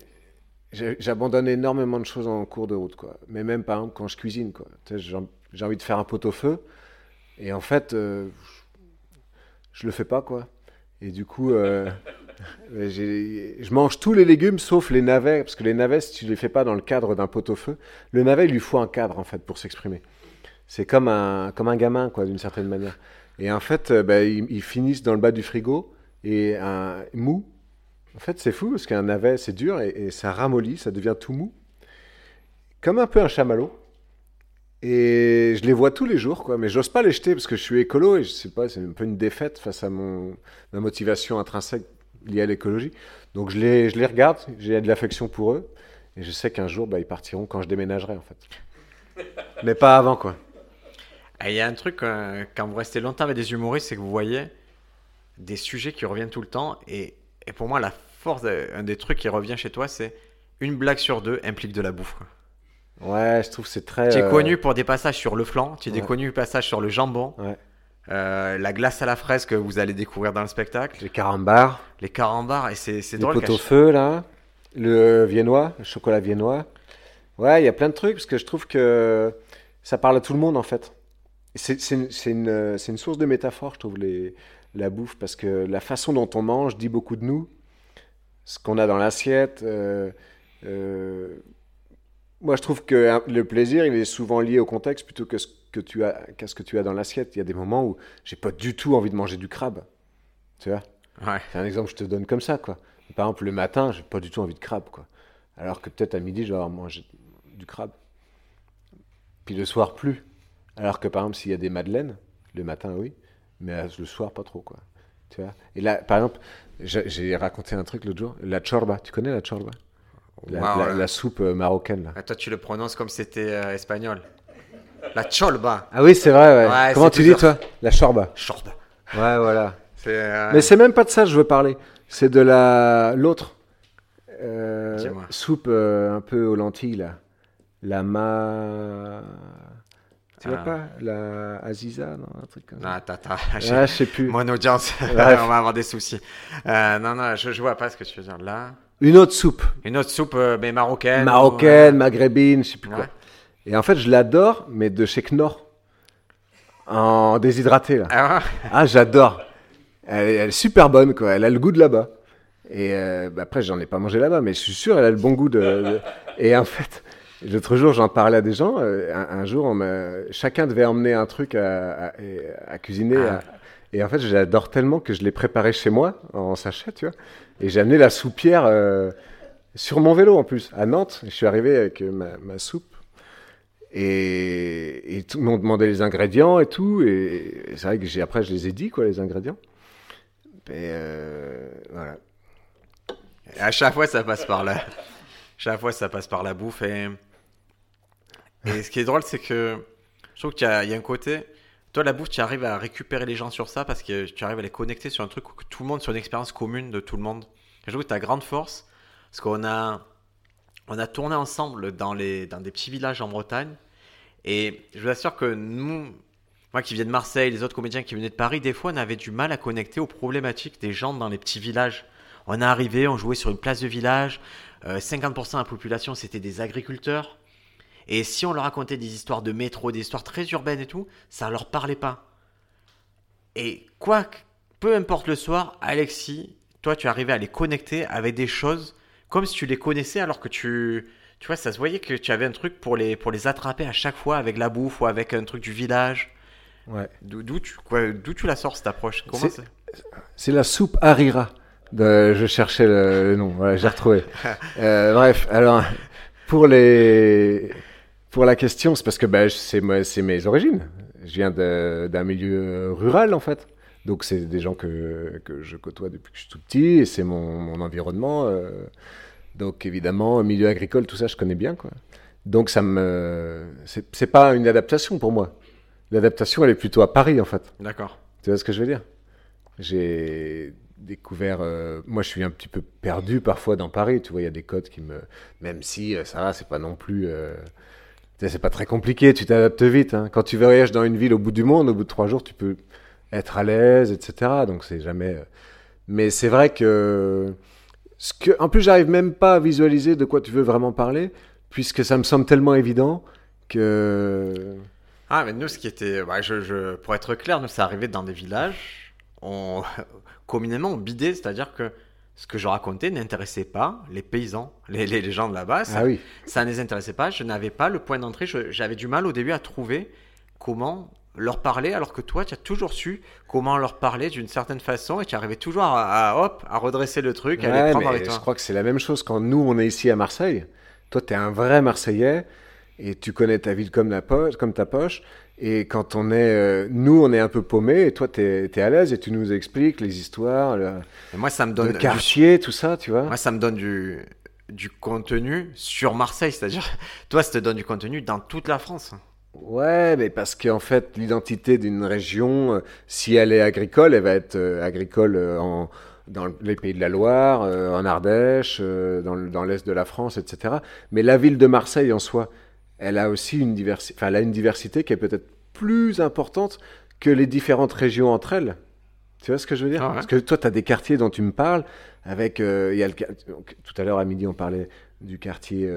j'abandonne énormément de choses en cours de route, quoi. Mais même, par exemple, quand je cuisine, quoi. J'ai envie de faire un pot-au-feu et en fait, euh, je le fais pas, quoi. Et du coup, euh, je mange tous les légumes sauf les navets, parce que les navets, si tu les fais pas dans le cadre d'un pot-au-feu, le navet, lui faut un cadre, en fait, pour s'exprimer. C'est comme un, comme un gamin, quoi, d'une certaine manière. Et en fait, euh, bah, ils, finissent dans le bas du frigo et un mou. En fait, c'est fou, parce qu'un navet, c'est dur et, et ça ramollit, ça devient tout mou. Comme un peu un chamallow. Et je les vois tous les jours, quoi. Mais j'ose pas les jeter parce que je suis écolo et je sais pas, c'est un peu une défaite face à mon, ma motivation intrinsèque liée à l'écologie. Donc je les, je les regarde, j'ai de l'affection pour eux. Et je sais qu'un jour, bah, ils partiront quand je déménagerai, en fait. Mais pas avant, quoi. Et Il y a un truc, euh, quand vous restez longtemps avec des humoristes, c'est que vous voyez des sujets qui reviennent tout le temps. Et, et pour moi, la force, un des trucs qui revient chez toi, c'est une blague sur deux implique de la bouffe. quoi. Ouais, je trouve c'est très. Tu es euh, connu pour des passages sur le flan, tu es Ouais. connu pour des passages sur le jambon, Ouais. Euh, la glace à la fraise que vous allez découvrir dans le spectacle, Les carambars, les carambars, et c'est drôle. potes qu'à au feu, là. Le viennois, le chocolat viennois. Ouais, il y a plein de trucs parce que je trouve que ça parle à tout le monde, en fait. C'est c'est une, source de métaphore, je trouve, les, la bouffe, parce que la façon dont on mange dit beaucoup de nous. Ce qu'on a dans l'assiette. euh, euh, moi, je trouve que hein, le plaisir, il est souvent lié au contexte plutôt que ce que tu as, qu'à ce que tu as dans l'assiette. Il y a des moments où j'ai pas du tout envie de manger du crabe. Tu vois? Ouais. c'est un exemple que je te donne comme ça, quoi. Par exemple, le matin, j'ai pas du tout envie de crabe, quoi. Alors que peut-être à midi, je vais avoir mangé du crabe. Puis le soir, plus. Alors que par exemple, s'il y a des madeleines, le matin, oui, mais euh, le soir, pas trop, quoi. Tu vois? Et là, par exemple, j'ai raconté un truc l'autre jour. La chorba, tu connais la chorba? La, Wow, la- ouais. la soupe euh, marocaine, là. Ah, toi, tu le prononces comme c'était euh, espagnol. La cholba. Ah oui, c'est vrai, ouais. Ouais, Comment tu dis, toi? La chorba. Chorba. Ouais, voilà. Euh, Mais c'est même pas de ça que je veux parler. C'est de la l'autre euh, soupe euh, un peu aux lentilles là. La ma. Tu vois Ah. pas? La Aziza, non Un truc comme ça. Ah, attends, attends. Ah, je sais plus. Mon audience, on va avoir des soucis. Non, non, je, je vois pas ce que tu veux dire là. Une autre soupe. Une autre soupe, mais marocaine. Marocaine, maghrébine, je sais plus ou, euh, quoi. Et en fait, je l'adore, mais de chez Knorr. En déshydraté, là. Ah. Ah, j'adore. Elle, est- elle est super bonne, quoi. Elle a le goût de là-bas. Et euh, bah, après, j'en ai pas mangé là-bas, mais je suis sûr, elle a le bon goût de. de- Et en fait, l'autre jour, j'en parlais à des gens. euh, un, un jour, on chacun devait emmener un truc à, à- et- à cuisiner. Ah. à- Et en fait, je l'adore tellement que je l'ai préparé chez moi, en sachet, tu vois. Et j'ai amené la soupière euh, sur mon vélo, en plus, à Nantes. Je suis arrivé avec ma, ma soupe. Et, et tout le monde demandait les ingrédients et tout. Et, c'est vrai que j'ai, après, je les ai dit, quoi, les ingrédients. Euh, voilà. Et à chaque fois, ça passe par là. Chaque fois, ça passe par la bouffe. Et, et ce qui est drôle, c'est que je trouve qu'il y, a un côté. Toi, la bouffe, tu arrives à récupérer les gens sur ça parce que tu arrives à les connecter sur un truc où tout le monde, sur une expérience commune de tout le monde. Je trouve que ta grande force, parce qu'on a, on a tourné ensemble dans, des petits villages en Bretagne. Et je vous assure que nous, moi qui viens de Marseille, les autres comédiens qui venaient de Paris, des fois, on avait du mal à connecter aux problématiques des gens dans les petits villages. On est arrivé, on jouait sur une place de village. euh, 50% de la population, c'était des agriculteurs. Et si on leur racontait des histoires de métro, des histoires très urbaines et tout, ça leur parlait pas. Et quoi, peu importe le soir, Alexis, toi, tu arrivais à les connecter avec des choses comme si tu les connaissais alors que tu, tu vois, ça se voyait que tu avais un truc pour les, pour les attraper à chaque fois avec la bouffe ou avec un truc du village. Ouais. D'où tu, d'où tu la sors cette approche? C'est- la soupe harira. De, je cherchais le, le nom, voilà, j'ai retrouvé. Euh, bref, alors, pour, les, pour la question, c'est parce que bah, c'est mes origines. Je viens d'un milieu rural, en fait. Donc, c'est des gens que, que je côtoie depuis que je suis tout petit, et c'est mon, mon environnement. euh. donc, évidemment, milieu agricole, tout ça, je connais bien. Quoi. Donc, ça me. C'est pas une adaptation pour moi. L'adaptation, elle est plutôt à Paris, en fait. D'accord. Tu vois ce que je veux dire? J'ai découvert. euh, moi, je suis un petit peu perdu parfois dans Paris. Tu vois, il y a des codes qui me. Même si euh, ça va, c'est pas non plus. euh, C'est pas très compliqué, tu t'adaptes vite. hein. Quand tu voyages dans une ville au bout du monde, au bout de trois jours, tu peux être à l'aise, etc. Donc c'est jamais. euh, Mais c'est vrai que. Ce que... En plus, j'arrive même pas à visualiser de quoi tu veux vraiment parler, puisque ça me semble tellement évident que. Ah, mais nous, ce qui était. bah, je, je, pour être clair, nous, ça arrivait dans des villages. On, communément, on bidait, c'est-à-dire que ce que je racontais n'intéressait pas les paysans, les, les, les gens de là-bas. Ça, Ah oui. ça ne les intéressait pas. Je n'avais pas le point d'entrée. J'avais du mal au début à trouver comment leur parler, alors que toi, tu as toujours su comment leur parler d'une certaine façon et tu arrivais toujours à, à, hop, à redresser le truc, à les prendre avec je toi. crois que c'est la même chose quand nous, on est ici à Marseille. Toi, tu es un vrai Marseillais et tu connais ta ville comme, la poche, comme ta poche. Et quand on est, euh, nous, on est un peu paumés et toi, tu es, à l'aise et tu nous expliques les histoires, le, Et moi, ça me donne. du- quartier, tout ça, tu vois. Moi, ça me donne du, du contenu sur Marseille. C'est-à-dire, toi, ça te donne du contenu dans toute la France. Ouais, mais parce qu'en fait, l'identité d'une région, euh, si elle est agricole, elle va être euh, agricole euh, en, dans les pays de la Loire, en Ardèche, dans, le- dans l'est de la France, etc. Mais la ville de Marseille en soi, elle a aussi une diversité, enfin, elle a une diversité qui est peut-être plus importante que les différentes régions entre elles. Tu vois ce que je veux dire? Ah ouais. Parce que toi, tu as des quartiers dont tu me parles, avec, il y a le, quar- donc, tout à l'heure à midi, on parlait du quartier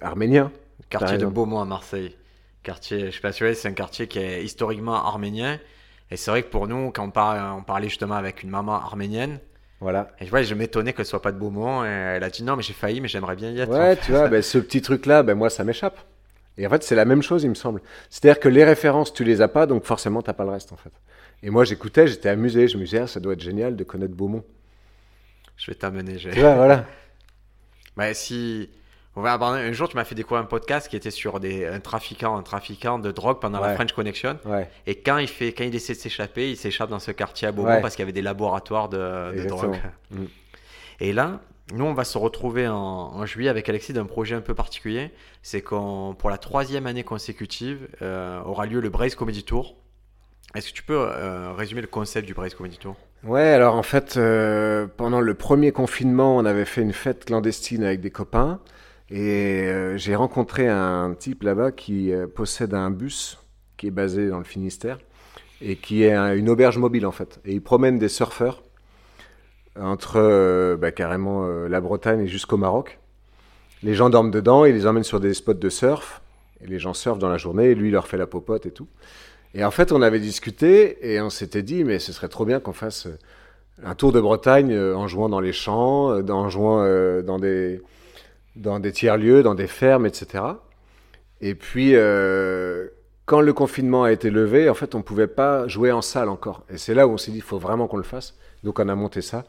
arménien. Quartier de. Beaumont à Marseille. Quartier, je sais pas si c'est un quartier qui est historiquement arménien. Et c'est vrai que pour nous, quand on, par- on parlait justement avec une maman arménienne, Voilà. et je, vois, je m'étonnais qu'elle soit pas de Beaumont. Et elle a dit non, mais j'ai failli, mais j'aimerais bien y être. Ouais, tu vois, ben, ce petit truc-là, ben, moi, ça m'échappe. Et en fait, c'est la même chose, il me semble. C'est-à-dire que les références, tu les as pas, donc forcément, t'as pas le reste, en fait. Et moi, j'écoutais, j'étais amusé, je me disais, ah, ça doit être génial de connaître Beaumont. Je vais t'amener. Tu vois, voilà. Bah, si. Aborder- Un jour, tu m'as fait découvrir un podcast qui était sur des, un trafiquant, un trafiquant de drogue pendant la Ouais. French Connection. Ouais, Et quand il, fait, quand il essaie de s'échapper, il s'échappe dans ce quartier à Beaumont Ouais. parce qu'il y avait des laboratoires de, drogue. Mm. Et là, nous, on va se retrouver en, en juillet avec Alexis d'un projet un peu particulier. C'est qu'on, pour la troisième année consécutive, euh, aura lieu le Braze Comedy Tour. Est-ce que tu peux euh, résumer le concept du Braze Comedy Tour? Ouais, alors en fait, euh, pendant le premier confinement, on avait fait une fête clandestine avec des copains. Et euh, j'ai rencontré un type là-bas qui euh, possède un bus qui est basé dans le Finistère et qui est un- une auberge mobile en fait. Et il promène des surfeurs entre euh, bah, carrément la Bretagne et jusqu'au Maroc. Les gens dorment dedans, il les emmène sur des spots de surf. Et les gens surfent dans la journée et lui leur fait la popote et tout. Et en fait, on avait discuté et on s'était dit, mais ce serait trop bien qu'on fasse un tour de Bretagne en jouant dans les champs, en jouant dans des, dans des tiers-lieux, dans des fermes, etc. Et puis, euh, quand le confinement a été levé, en fait, on ne pouvait pas jouer en salle encore. Et c'est là où on s'est dit, il faut vraiment qu'on le fasse. Donc, on a monté ça.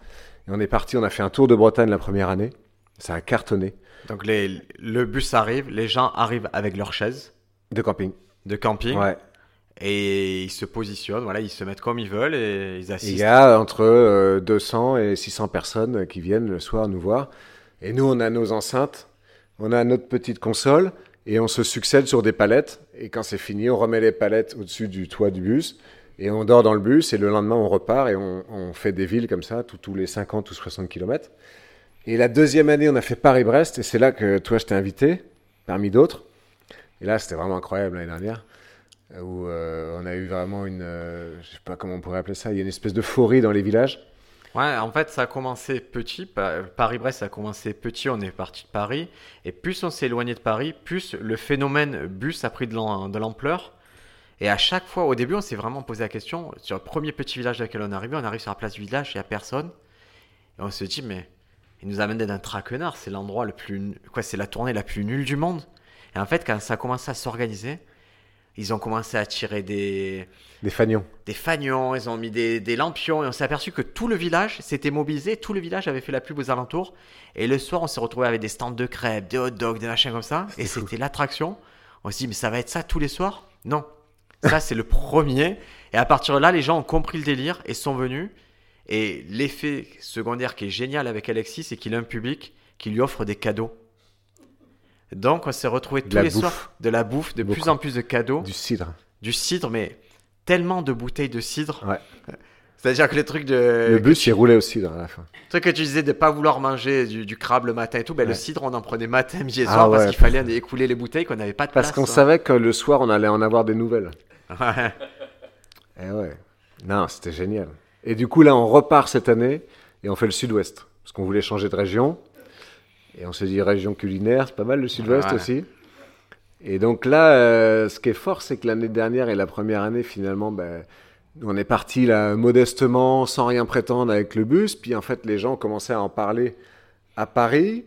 Et on est parti, on a fait un tour de Bretagne la première année. Ça a cartonné. Donc les, le bus arrive, les gens arrivent avec leurs chaises De camping. de camping Ouais. et ils se positionnent, voilà, ils se mettent comme ils veulent et ils Et Il assistent. y a entre euh, 200 et 600 personnes qui viennent le soir nous voir. Et nous, on a nos enceintes, on a notre petite console et on se succède sur des palettes. Et quand c'est fini, on remet les palettes au-dessus du toit du bus et on dort dans le bus. Et le lendemain, on repart et on, fait des villes comme ça, tous les 50 ou 60 km. Et la deuxième année, on a fait Paris-Brest et c'est là que toi, je t'ai invité, parmi d'autres. Et là, c'était vraiment incroyable l'année dernière où euh, on a eu vraiment une, euh, je sais pas comment on pourrait appeler ça, il y a une espèce d'euphorie dans les villages. Ouais, en fait, ça a commencé petit. Pa- Paris-Brest, a commencé petit. On est parti de Paris. Et plus on s'est éloigné de Paris, plus le phénomène bus a pris de l'am- de l'ampleur. Et à chaque fois, au début, on s'est vraiment posé la question. Sur le premier petit village dans lequel on arrivé, on arrive sur la place du village, il n'y a personne. Et on se dit, mais il nous amène d'un traquenard. C'est l'endroit le plus. Quoi, c'est la tournée la plus nulle du monde. Et en fait, quand ça a commencé à s'organiser, ils ont commencé à tirer des, Des fanions. des fanions, ils ont mis des, des lampions et on s'est aperçu que tout le village s'était mobilisé, tout le village avait fait la pub aux alentours. Et le soir, on s'est retrouvé avec des stands de crêpes, des hot dogs, des machins comme ça. Et C'était l'attraction. On s'est dit, mais ça va être ça tous les soirs? Non. Ça, c'est le premier. Et à partir de là, les gens ont compris le délire et sont venus. Et l'effet secondaire qui est génial avec Alexis, c'est qu'il a un public qui lui offre des cadeaux. Donc, on s'est retrouvé tous les bouffe. soirs de la bouffe, de Beaucoup. plus en plus de cadeaux Du cidre. du cidre, mais tellement de bouteilles de cidre. Ouais. C'est-à-dire que le truc de. le bus, il roulait au cidre à la fin. Le truc que tu disais de pas vouloir manger du, du crabe le matin et tout, ben le cidre, on en prenait matin, midi et Ah soir parce qu'il fallait écouler les bouteilles qu'on n'avait pas de Parce qu'on hein. savait que le soir, on allait en avoir des nouvelles. Ouais. Eh ouais. Non, c'était génial. Et du coup, là, on repart cette année et on fait le sud-ouest. Parce qu'on voulait changer de région. Et on s'est dit région culinaire, c'est pas mal le sud-ouest Ouais. aussi. Et donc là, euh, ce qui est fort, c'est que l'année dernière et la première année, finalement, ben, on est parti là modestement, sans rien prétendre avec le bus. Puis en fait, les gens commencé à en parler à Paris.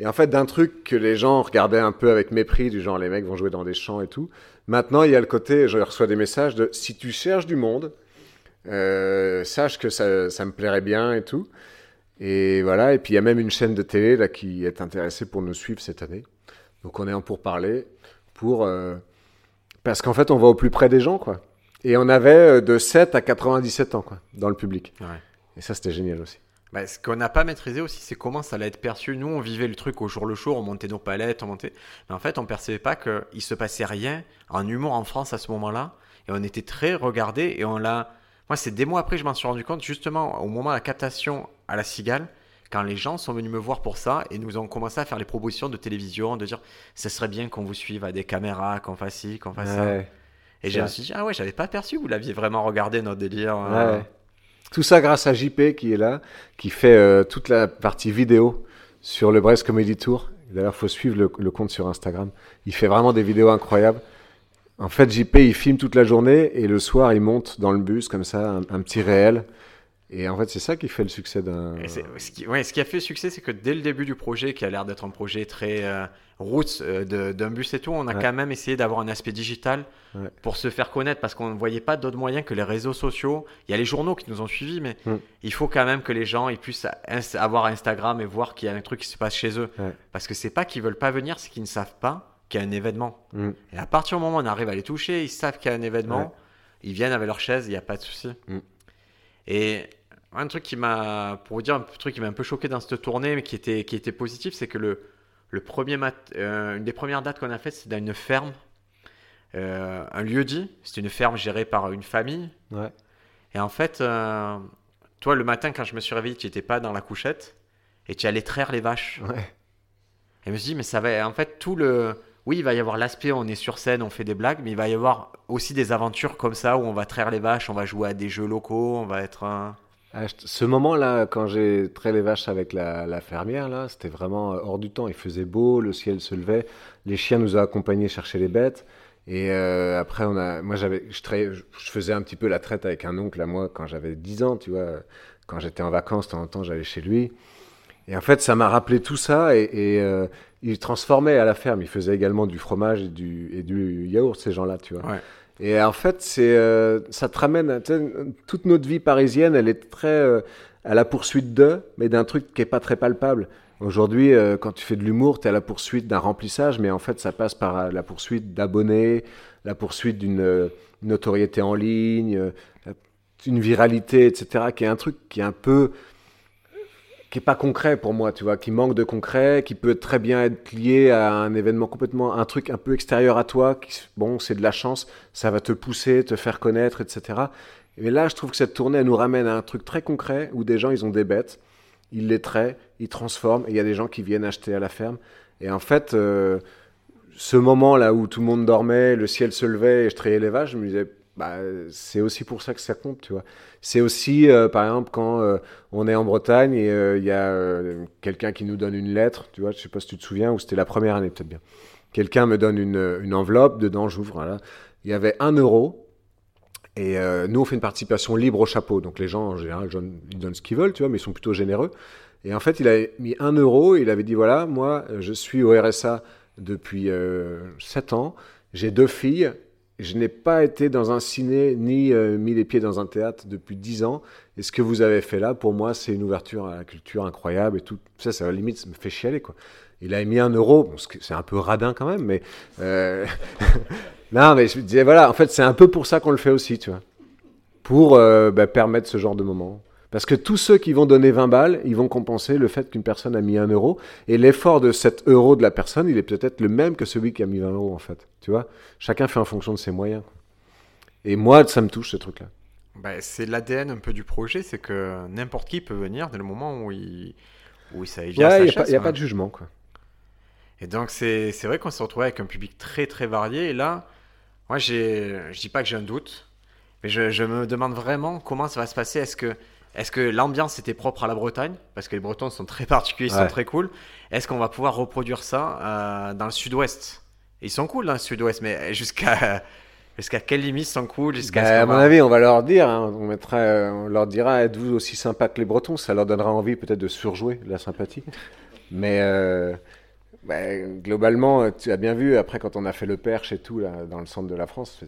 Et en fait, d'un truc que les gens regardaient un peu avec mépris, du genre les mecs vont jouer dans des champs et tout. Maintenant, il y a le côté, je reçois des messages de si tu cherches du monde, euh, sache que ça, ça me plairait bien et tout. Et voilà. Et puis il y a même une chaîne de télé là qui est intéressée pour nous suivre cette année. Donc on est en pourparler pour euh, parce qu'en fait on va au plus près des gens quoi. Et on avait euh, de 7 à 97 ans quoi dans le public. Ouais. Et ça c'était génial aussi. Ben, ce qu'on n'a pas maîtrisé aussi, c'est comment ça allait être perçu. Nous, on vivait le truc au jour le jour, on montait nos palettes, on montait. Mais en fait, on percevait pas qu'il se passait rien en humour en France à ce moment-là. Et on était très regardés et on l'a. Moi, c'est des mois après, je m'en suis rendu compte, justement, au moment de la captation à la cigale, quand les gens sont venus me voir pour ça et nous ont commencé à faire les propositions de télévision, de dire ce serait bien qu'on vous suive à des caméras, qu'on fasse ci, qu'on fasse ça. Et je me suis dit, ah ouais, j'avais pas perçu, vous l'aviez vraiment regardé notre délire. Ouais, euh. ouais. Tout ça grâce à JP qui est là, qui fait euh, toute la partie vidéo sur le Brest Comedy Tour. D'ailleurs, faut suivre le, le compte sur Instagram. Il fait vraiment des vidéos incroyables. En fait, JP, il filme toute la journée et le soir, il monte dans le bus comme ça, un, un petit réel. Et en fait, c'est ça qui fait le succès d'un. Ce, qui, ouais, ce qui a fait le succès, c'est que dès le début du projet, qui a l'air d'être un projet très euh, roots euh, d'un bus et tout, on a Ouais. quand même essayé d'avoir un aspect digital Ouais. pour se faire connaître parce qu'on ne voyait pas d'autres moyens que les réseaux sociaux. Il y a les journaux qui nous ont suivis, mais Mm. il faut quand même que les gens ils puissent avoir Instagram et voir qu'il y a un truc qui se passe chez eux. Parce que c'est pas qu'ils veulent pas venir, c'est qu'ils ne savent pas qu'il y a un événement. Mm. Et à partir du moment où on arrive à les toucher, ils savent qu'il y a un événement, Ouais. ils viennent avec leur chaise, il n'y a pas de souci. Mm. Et un truc qui m'a, pour vous dire un truc qui m'a un peu choqué dans cette tournée, mais qui était, qui était positif, c'est que le, le premier mat, euh, une des premières dates qu'on a faites, c'est dans une ferme, euh, un lieu dit. C'est une ferme gérée par une famille. Ouais. Et en fait, euh, toi, le matin, quand je me suis réveillé, tu n'étais pas dans la couchette et tu allais traire les vaches. Ouais. Et je me suis dit, mais ça va. En fait, tout le. Oui, il va y avoir l'aspect, on est sur scène, on fait des blagues, mais il va y avoir aussi des aventures comme ça où on va traire les vaches, on va jouer à des jeux locaux, on va être un. Ah, ce moment-là, quand j'ai trait les vaches avec la, fermière, là, c'était vraiment euh, hors du temps. Il faisait beau, le ciel se levait, les chiens nous ont accompagnés chercher les bêtes. Et euh, après, on a, moi, j'avais, je, je faisais un petit peu la traite avec un oncle à moi quand j'avais 10 ans, tu vois. Quand j'étais en vacances, de temps en temps, j'allais chez lui. Et en fait, ça m'a rappelé tout ça. Et, et, euh, il transformait à la ferme. Il faisait également du fromage et du, et du yaourt, ces gens-là, tu vois. Ouais. Et en fait, c'est, euh, ça te ramène, toute notre vie parisienne, elle est très euh, à la poursuite de, mais d'un truc qui est pas très palpable. Aujourd'hui, euh, quand tu fais de l'humour, tu es à la poursuite d'un remplissage, mais en fait, ça passe par la poursuite d'abonnés, la poursuite d'une notoriété en ligne, une viralité, etc., qui est un truc qui est un peu qui est pas concret pour moi, tu vois, qui manque de concret, qui peut très bien être lié à un événement complètement, un truc un peu extérieur à toi, qui, bon, c'est de la chance, ça va te pousser, te faire connaître, etc. Mais là, je trouve que cette tournée, elle nous ramène à un truc très concret où des gens, ils ont des bêtes, ils les traient, ils transforment, et il y a des gens qui viennent acheter à la ferme. Et en fait, euh, ce moment là où tout le monde dormait, le ciel se levait et je trayais les vaches, je me disais, bah, c'est aussi pour ça que ça compte, tu vois. C'est aussi, euh, par exemple, quand euh, on est en Bretagne et euh, il y a quelqu'un qui nous donne une lettre, tu vois, je sais pas si tu te souviens, ou c'était la première année peut-être bien. Quelqu'un me donne une, une enveloppe, dedans j'ouvre, voilà. Il y avait un euro. Et nous, on fait une participation libre au chapeau. Donc les gens, en général, ils donnent- ce qu'ils veulent, tu vois, mais ils sont plutôt généreux. Et en fait, il avait mis un euro et il avait dit, voilà, moi, je suis au RSA depuis euh, 7 ans. J'ai deux filles. Je n'ai pas été dans un ciné ni euh, mis les pieds dans un théâtre depuis 10 ans. Et ce que vous avez fait là, pour moi, c'est une ouverture à la culture incroyable et tout. Ça, ça à la limite, ça me fait chialer, quoi. Il avait mis un euro. C'est un peu radin quand même, mais. euh, non, mais je me disais, voilà, en fait, c'est un peu pour ça qu'on le fait aussi, tu vois. Pour euh, bah, permettre ce genre de moment. Parce que tous ceux qui vont donner 20 balles, ils vont compenser le fait qu'une personne a mis un euro. Et l'effort de cet euro de la personne, il est peut-être le même que celui qui a mis 20 euros, en fait. Tu vois? Chacun fait en fonction de ses moyens. Et moi, ça me touche, ce truc-là. Bah, c'est l'ADN un peu du projet, c'est que n'importe qui peut venir dès le moment où il, où ça il Ouais, n'y a, a pas de jugement, quoi. Et donc, c'est c'est vrai qu'on s'est retrouvé avec un public très très varié. Et là, moi, j'ai, je dis pas que j'ai un doute, mais je, je me demande vraiment comment ça va se passer. Est-ce que, est-ce que l'ambiance était propre à la Bretagne? Parce que les Bretons sont très particuliers, ils sont très cool. Est-ce qu'on va pouvoir reproduire ça euh, dans le sud-ouest? Ils sont cool dans le sud-ouest, mais jusqu'à jusqu'à quelle limite ils sont cool jusqu'à Bah, ce à mon avis, on va leur dire, hein, on, mettra, euh, on leur dira, êtes-vous aussi sympa que les Bretons? Ça leur donnera envie peut-être de surjouer la sympathie. Mais euh, bah, globalement, tu as bien vu, après quand on a fait le Perche et tout, là, dans le centre de la France,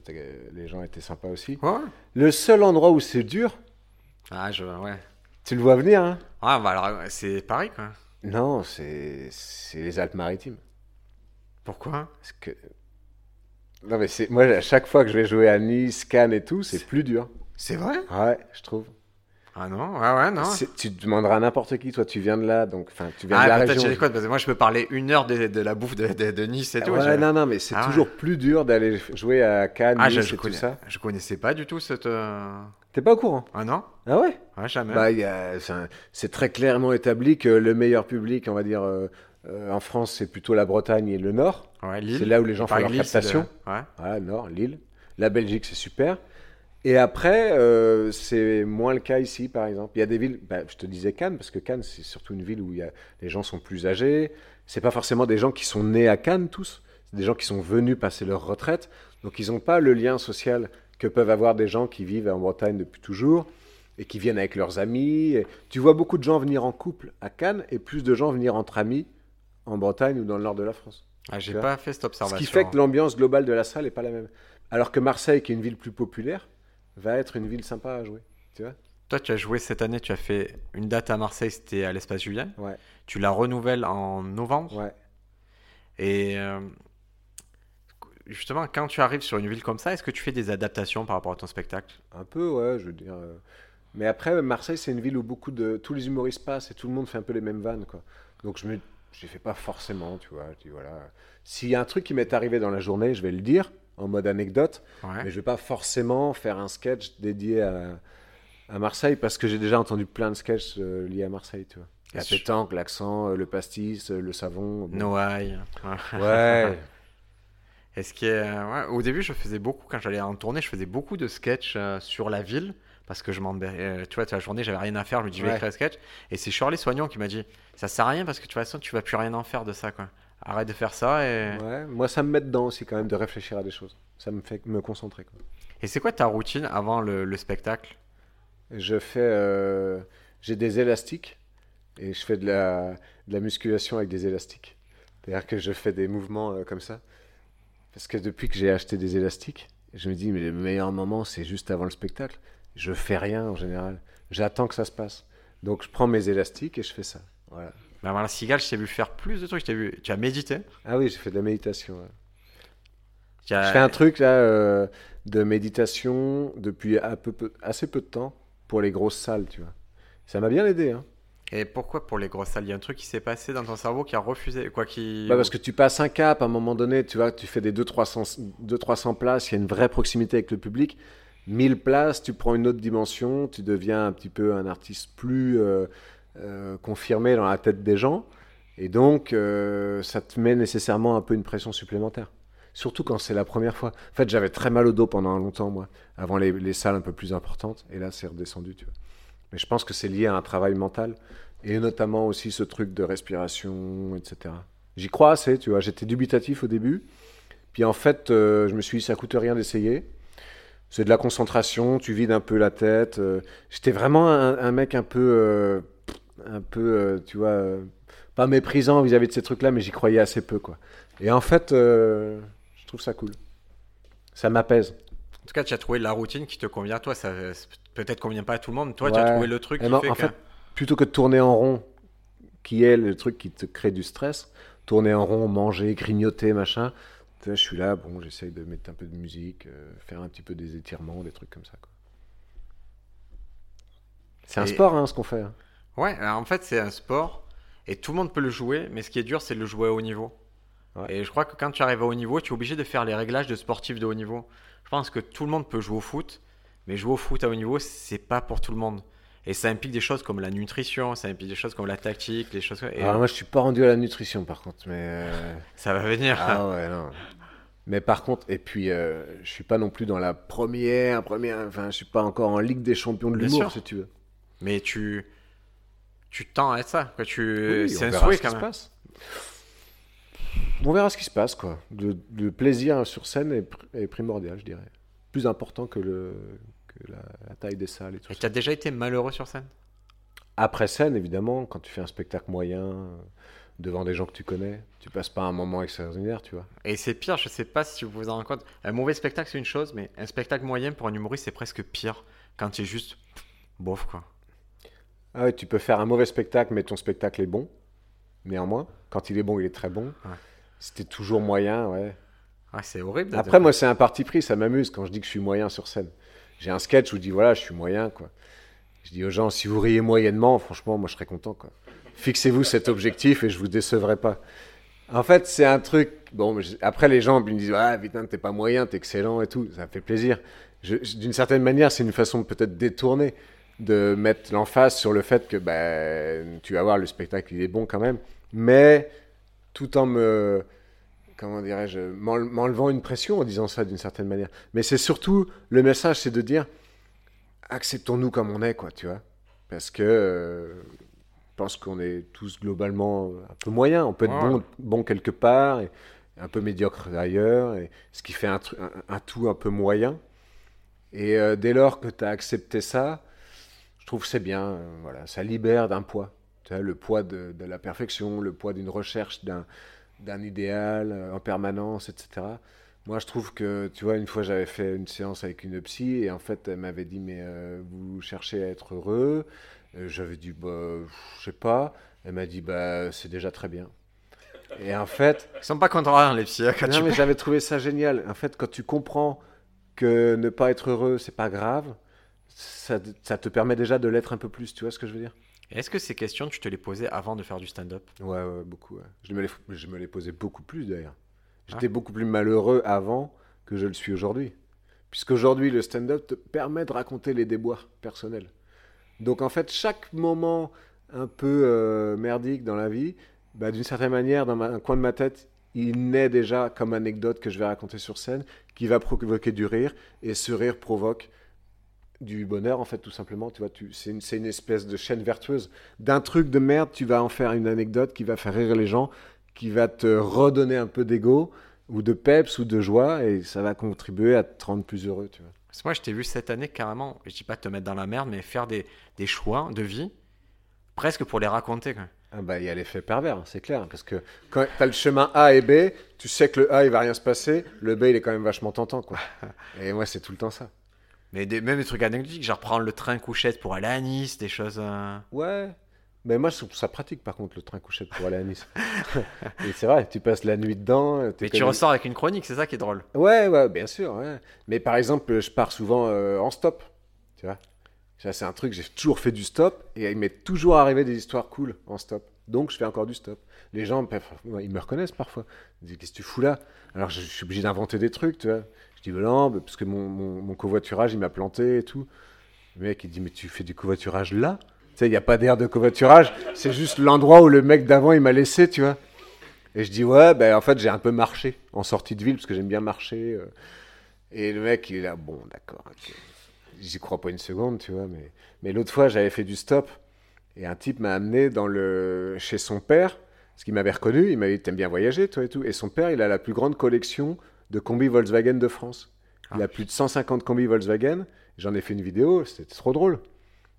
les gens étaient sympas aussi. Ouais. Le seul endroit où c'est dur, Ah, je, ouais. tu le vois venir, hein? Ah, bah alors, c'est Paris, quoi. Non, c'est c'est les Alpes-Maritimes. Pourquoi? Parce que... Non, mais c'est moi, à chaque fois que je vais jouer à Nice, Cannes et tout, c'est plus dur. C'est vrai? Ouais, je trouve. Ah non, ouais, ouais, non? Tu demanderas à n'importe qui, toi tu viens de là, donc enfin tu viens Ah, de la région. codes, parce que moi je peux parler une heure de, de la bouffe de, de, de Nice et tout. Ouais, je- non, non, mais c'est Ah ouais. toujours plus dur d'aller jouer à Cannes, Ah, Nice je, et tout connais, ça. je connaissais pas du tout cette. euh, T'es pas au courant? Ah non? Ah ouais? Ouais, jamais. Bah, c'est très clairement établi que le meilleur public, on va dire, euh, euh, en France, c'est plutôt la Bretagne et le Nord. ouais, Lille. C'est là où les gens font leur captation. Ouais. Nord, Lille. La Belgique, c'est super. Et après, euh, c'est moins le cas ici, par exemple. Il y a des villes, bah, je te disais Cannes, parce que Cannes, c'est surtout une ville où il y a, les gens sont plus âgés. C'est pas forcément des gens qui sont nés à Cannes, tous. C'est des gens qui sont venus passer leur retraite. Donc, ils n'ont pas le lien social que peuvent avoir des gens qui vivent en Bretagne depuis toujours et qui viennent avec leurs amis. Et tu vois beaucoup de gens venir en couple à Cannes et plus de gens venir entre amis en Bretagne ou dans le nord de la France. Ah, j'ai pas fait cette Ce observation. qui fait que l'ambiance globale de la salle n'est pas la même. Alors que Marseille, qui est une ville plus populaire, va être une ville sympa à jouer. Tu vois Toi, tu as joué cette année, tu as fait une date à Marseille, c'était à l'Espace Julien. Ouais. Tu la renouvelles en novembre. Ouais. Et euh, justement, quand tu arrives sur une ville comme ça, est-ce que tu fais des adaptations par rapport à ton spectacle? Un peu, ouais, je veux dire. euh. Mais après, Marseille, c'est une ville où beaucoup de. Tous les humoristes passent et tout le monde fait un peu les mêmes vannes, quoi. Donc je me. J'ai fait pas forcément, tu vois. Je dis, voilà. S'il y a un truc qui m'est arrivé dans la journée, je vais le dire en mode anecdote. Ouais. Mais je vais pas forcément faire un sketch dédié à, À Marseille, parce que j'ai déjà entendu plein de sketchs euh, liés à Marseille, tu vois. La pétanque, l'accent, euh, le pastis, euh, le savon. bon. Noailles. Ouais. Et ce qui est, euh, ouais, au début, je faisais beaucoup, quand j'allais en tournée, je faisais beaucoup de sketchs euh, sur la ville. Parce que je m'en. euh, tu vois, toute la journée, j'avais rien à faire. Je me dis, je vais écrire un sketch. Et c'est Shirley Soignon qui m'a dit Ça sert à rien parce que de toute façon, tu vas plus rien en faire de ça, quoi. Arrête de faire ça. Et, Ouais, moi ça me met dedans aussi quand même de réfléchir à des choses. Ça me fait me concentrer. Quoi. et c'est quoi ta routine avant le, le spectacle? Je fais, euh, j'ai des élastiques et je fais de la, de la musculation avec des élastiques. C'est-à-dire que je fais des mouvements euh, comme ça. Parce que depuis que j'ai acheté des élastiques, je me dis mais le meilleur moment c'est juste avant le spectacle. Je fais rien en général. J'attends que ça se passe. Donc je prends mes élastiques et je fais ça. Voilà. Bah, avant la cigale, je t'ai vu faire plus de trucs. Je vu, tu as médité. Ah oui, j'ai fait de la méditation. ouais. Je fais un truc là euh, de méditation depuis un peu, peu- assez peu de temps pour les grosses salles, tu vois. Ça m'a bien aidé. Hein. Et pourquoi pour les grosses salles? Il y a un truc qui s'est passé dans ton cerveau qui a refusé. Quoi qui. Bah, parce que tu passes un cap à un moment donné, tu vois, tu fais des 200-300 places, il y a une vraie proximité avec le public. 1000 places, tu prends une autre dimension, tu deviens un petit peu un artiste plus euh, euh, confirmé dans la tête des gens. Et donc, euh, ça te met nécessairement un peu une pression supplémentaire. Surtout quand c'est la première fois. En fait, j'avais très mal au dos pendant longtemps, moi, avant les, les salles un peu plus importantes. Et là, c'est redescendu, tu vois. Mais je pense que c'est lié à un travail mental. Et notamment aussi ce truc de respiration, etc. J'y crois assez, tu vois. J'étais dubitatif au début. Puis en fait, euh, je me suis dit, ça coûte rien d'essayer. C'est de la concentration, tu vides un peu la tête. J'étais vraiment un, mec un peu, un peu, euh, tu vois, euh, pas méprisant vis-à-vis de ces trucs-là, mais j'y croyais assez peu, quoi. Et en fait, euh, je trouve ça cool. Ça m'apaise. En tout cas, tu as trouvé la routine qui te convient à toi. Ça peut-être convient pas à tout le monde. Toi, tu as trouvé le truc qui ben, fait en que. fait, plutôt que de tourner en rond, qui est le truc qui te crée du stress, tourner en rond, manger, grignoter, machin. Je suis là, bon, j'essaye de mettre un peu de musique, euh, faire un petit peu des étirements, des trucs comme ça. quoi. C'est un sport, hein, ce qu'on fait. hein. Ouais, alors en fait, c'est un sport et tout le monde peut le jouer, mais ce qui est dur, c'est de le jouer à haut niveau. Ouais. Et je crois que quand tu arrives à haut niveau, tu es obligé de faire les réglages de sportifs de haut niveau. Je pense que tout le monde peut jouer au foot, mais jouer au foot à haut niveau, c'est pas pour tout le monde. Et ça implique des choses comme la nutrition, ça implique des choses comme la tactique, les choses. Et Alors moi, je suis pas rendu à la nutrition, par contre, mais... euh, ça va venir. Ah ouais, non. Mais par contre, et puis, euh, je suis pas non plus dans la première, première, enfin, je suis pas encore en Ligue des champions de l'humour, si tu veux. Mais tu... Tu tends à être ça. Quoi. Tu... Oui, c'est on un verra souhait ce qui quand se même. passe. On verra ce qui se passe, quoi. Le, le plaisir sur scène est, pr- est primordial, je dirais. Plus important que, le, que la, la taille des salles et tout Et tu as déjà été malheureux sur scène? Après scène, évidemment, quand tu fais un spectacle moyen euh, devant des gens que tu connais, tu passes pas un moment extraordinaire, tu vois. Et c'est pire, je sais pas si vous vous en rendez compte. Un mauvais spectacle, c'est une chose, mais un spectacle moyen pour un humoriste, c'est presque pire quand tu es juste bof, quoi. Ah ouais, tu peux faire un mauvais spectacle, mais ton spectacle est bon. Néanmoins, quand il est bon, il est très bon. Ouais. C'était toujours moyen, ouais. Ah, c'est horrible. Après, moi, c'est un parti pris, ça m'amuse quand je dis que je suis moyen sur scène. J'ai un sketch où je dis, voilà, je suis moyen, quoi. Je dis aux gens, si vous riez moyennement, franchement, moi, je serais content, quoi. Fixez-vous cet objectif et je vous décevrai pas. En fait, c'est un truc. Bon, après, les gens ils me disent, ah, putain, t'es pas moyen, t'es excellent et tout. Ça me fait plaisir. D'une certaine manière, c'est une façon peut-être détournée de mettre l'emphase sur le fait que ben, tu vas voir, le spectacle, il est bon quand même. Mais tout en me comment dirais-je, m'en- m'enlevant une pression en disant ça d'une certaine manière. Mais c'est surtout, le message, c'est de dire, acceptons-nous comme on est, quoi, tu vois. Parce que euh, je pense qu'on est tous globalement un peu moyens. On peut être bon, bon quelque part et un peu médiocre ailleurs, et ce qui fait un- un tout un peu moyen. Et euh, dès lors que tu as accepté ça, je trouve que c'est bien. euh, voilà, ça libère d'un poids. Tu vois, le poids de, de la perfection, le poids d'une recherche d'un d'un idéal euh, en permanence, etc. Moi, je trouve que, tu vois, une fois, j'avais fait une séance avec une psy et en fait, elle m'avait dit, mais euh, vous cherchez à être heureux? J'avais dit, bah, je sais pas. Elle m'a dit, bah, c'est déjà très bien. Et en fait, Ils sont pas contents, les psy, quand non, tu mais j'avais trouvé ça génial. En fait, quand tu comprends que ne pas être heureux, c'est pas grave, ça, ça te permet déjà de l'être un peu plus. Tu vois ce que je veux dire? Est-ce que ces questions, tu te les posais avant de faire du stand-up? Ouais, ouais, beaucoup. ouais. Je me les, je me les posais beaucoup plus d'ailleurs. Ah. J'étais beaucoup plus malheureux avant que je le suis aujourd'hui. Puisqu'aujourd'hui, le stand-up te permet de raconter les déboires personnels. Donc en fait, chaque moment un peu euh, merdique dans la vie, bah, d'une certaine manière, dans ma- un coin de ma tête, il naît déjà comme anecdote que je vais raconter sur scène, qui va provoquer du rire, et ce rire provoque du bonheur, en fait, tout simplement. Tu vois, tu, c'est, une, espèce de chaîne vertueuse. D'un truc de merde, tu vas en faire une anecdote qui va faire rire les gens, qui va te redonner un peu d'ego, ou de peps, ou de joie, et ça va contribuer à te rendre plus heureux, tu vois. Parce que moi, je t'ai vu cette année carrément, je dis pas te mettre dans la merde, mais faire des, des choix de vie, presque pour les raconter. quoi. Ah bah, il y a l'effet pervers, hein, c'est clair. Parce que quand tu as le chemin A et B, tu sais que le A, il va rien se passer. Le B, il est quand même vachement tentant, quoi. Et moi, c'est tout le temps ça. Mais des, même des trucs anecdotiques, genre prendre le train couchette pour aller à Nice, des choses. euh, Ouais. Mais moi, je trouve ça pratique, par contre, le train couchette pour aller à Nice. et c'est vrai, tu passes la nuit dedans. t'es Mais tu ressors avec une chronique, c'est ça qui est drôle. Ouais, ouais, bien sûr. Ouais. Mais par exemple, je pars souvent euh, en stop. Tu vois c'est un truc, j'ai toujours fait du stop. Et il m'est toujours arrivé des histoires cool en stop. Donc, je fais encore du stop. Les gens, ils me reconnaissent parfois. Ils disent Qu'est-ce que tu fous là? Alors, je suis obligé d'inventer des trucs, tu vois. Je dis bah Non, bah, parce que mon, covoiturage, il m'a planté et tout. Le mec, il dit Mais tu fais du covoiturage là? Tu sais, il n'y a pas d'air de covoiturage. C'est juste l'endroit où le mec d'avant, il m'a laissé, tu vois. Et je dis ouais, ben en fait j'ai un peu marché en sortie de ville parce que j'aime bien marcher. euh. Et le mec il est là, bon d'accord, ok. J'y crois pas une seconde, tu vois. Mais, mais l'autre fois j'avais fait du stop et un type m'a amené dans le chez son père parce qu'il m'avait reconnu. Il m'avait dit t'aimes bien voyager toi et tout? Et son père il a la plus grande collection de combis Volkswagen de France. Il a plus de 150 combis Volkswagen. J'en ai fait une vidéo, c'était trop drôle.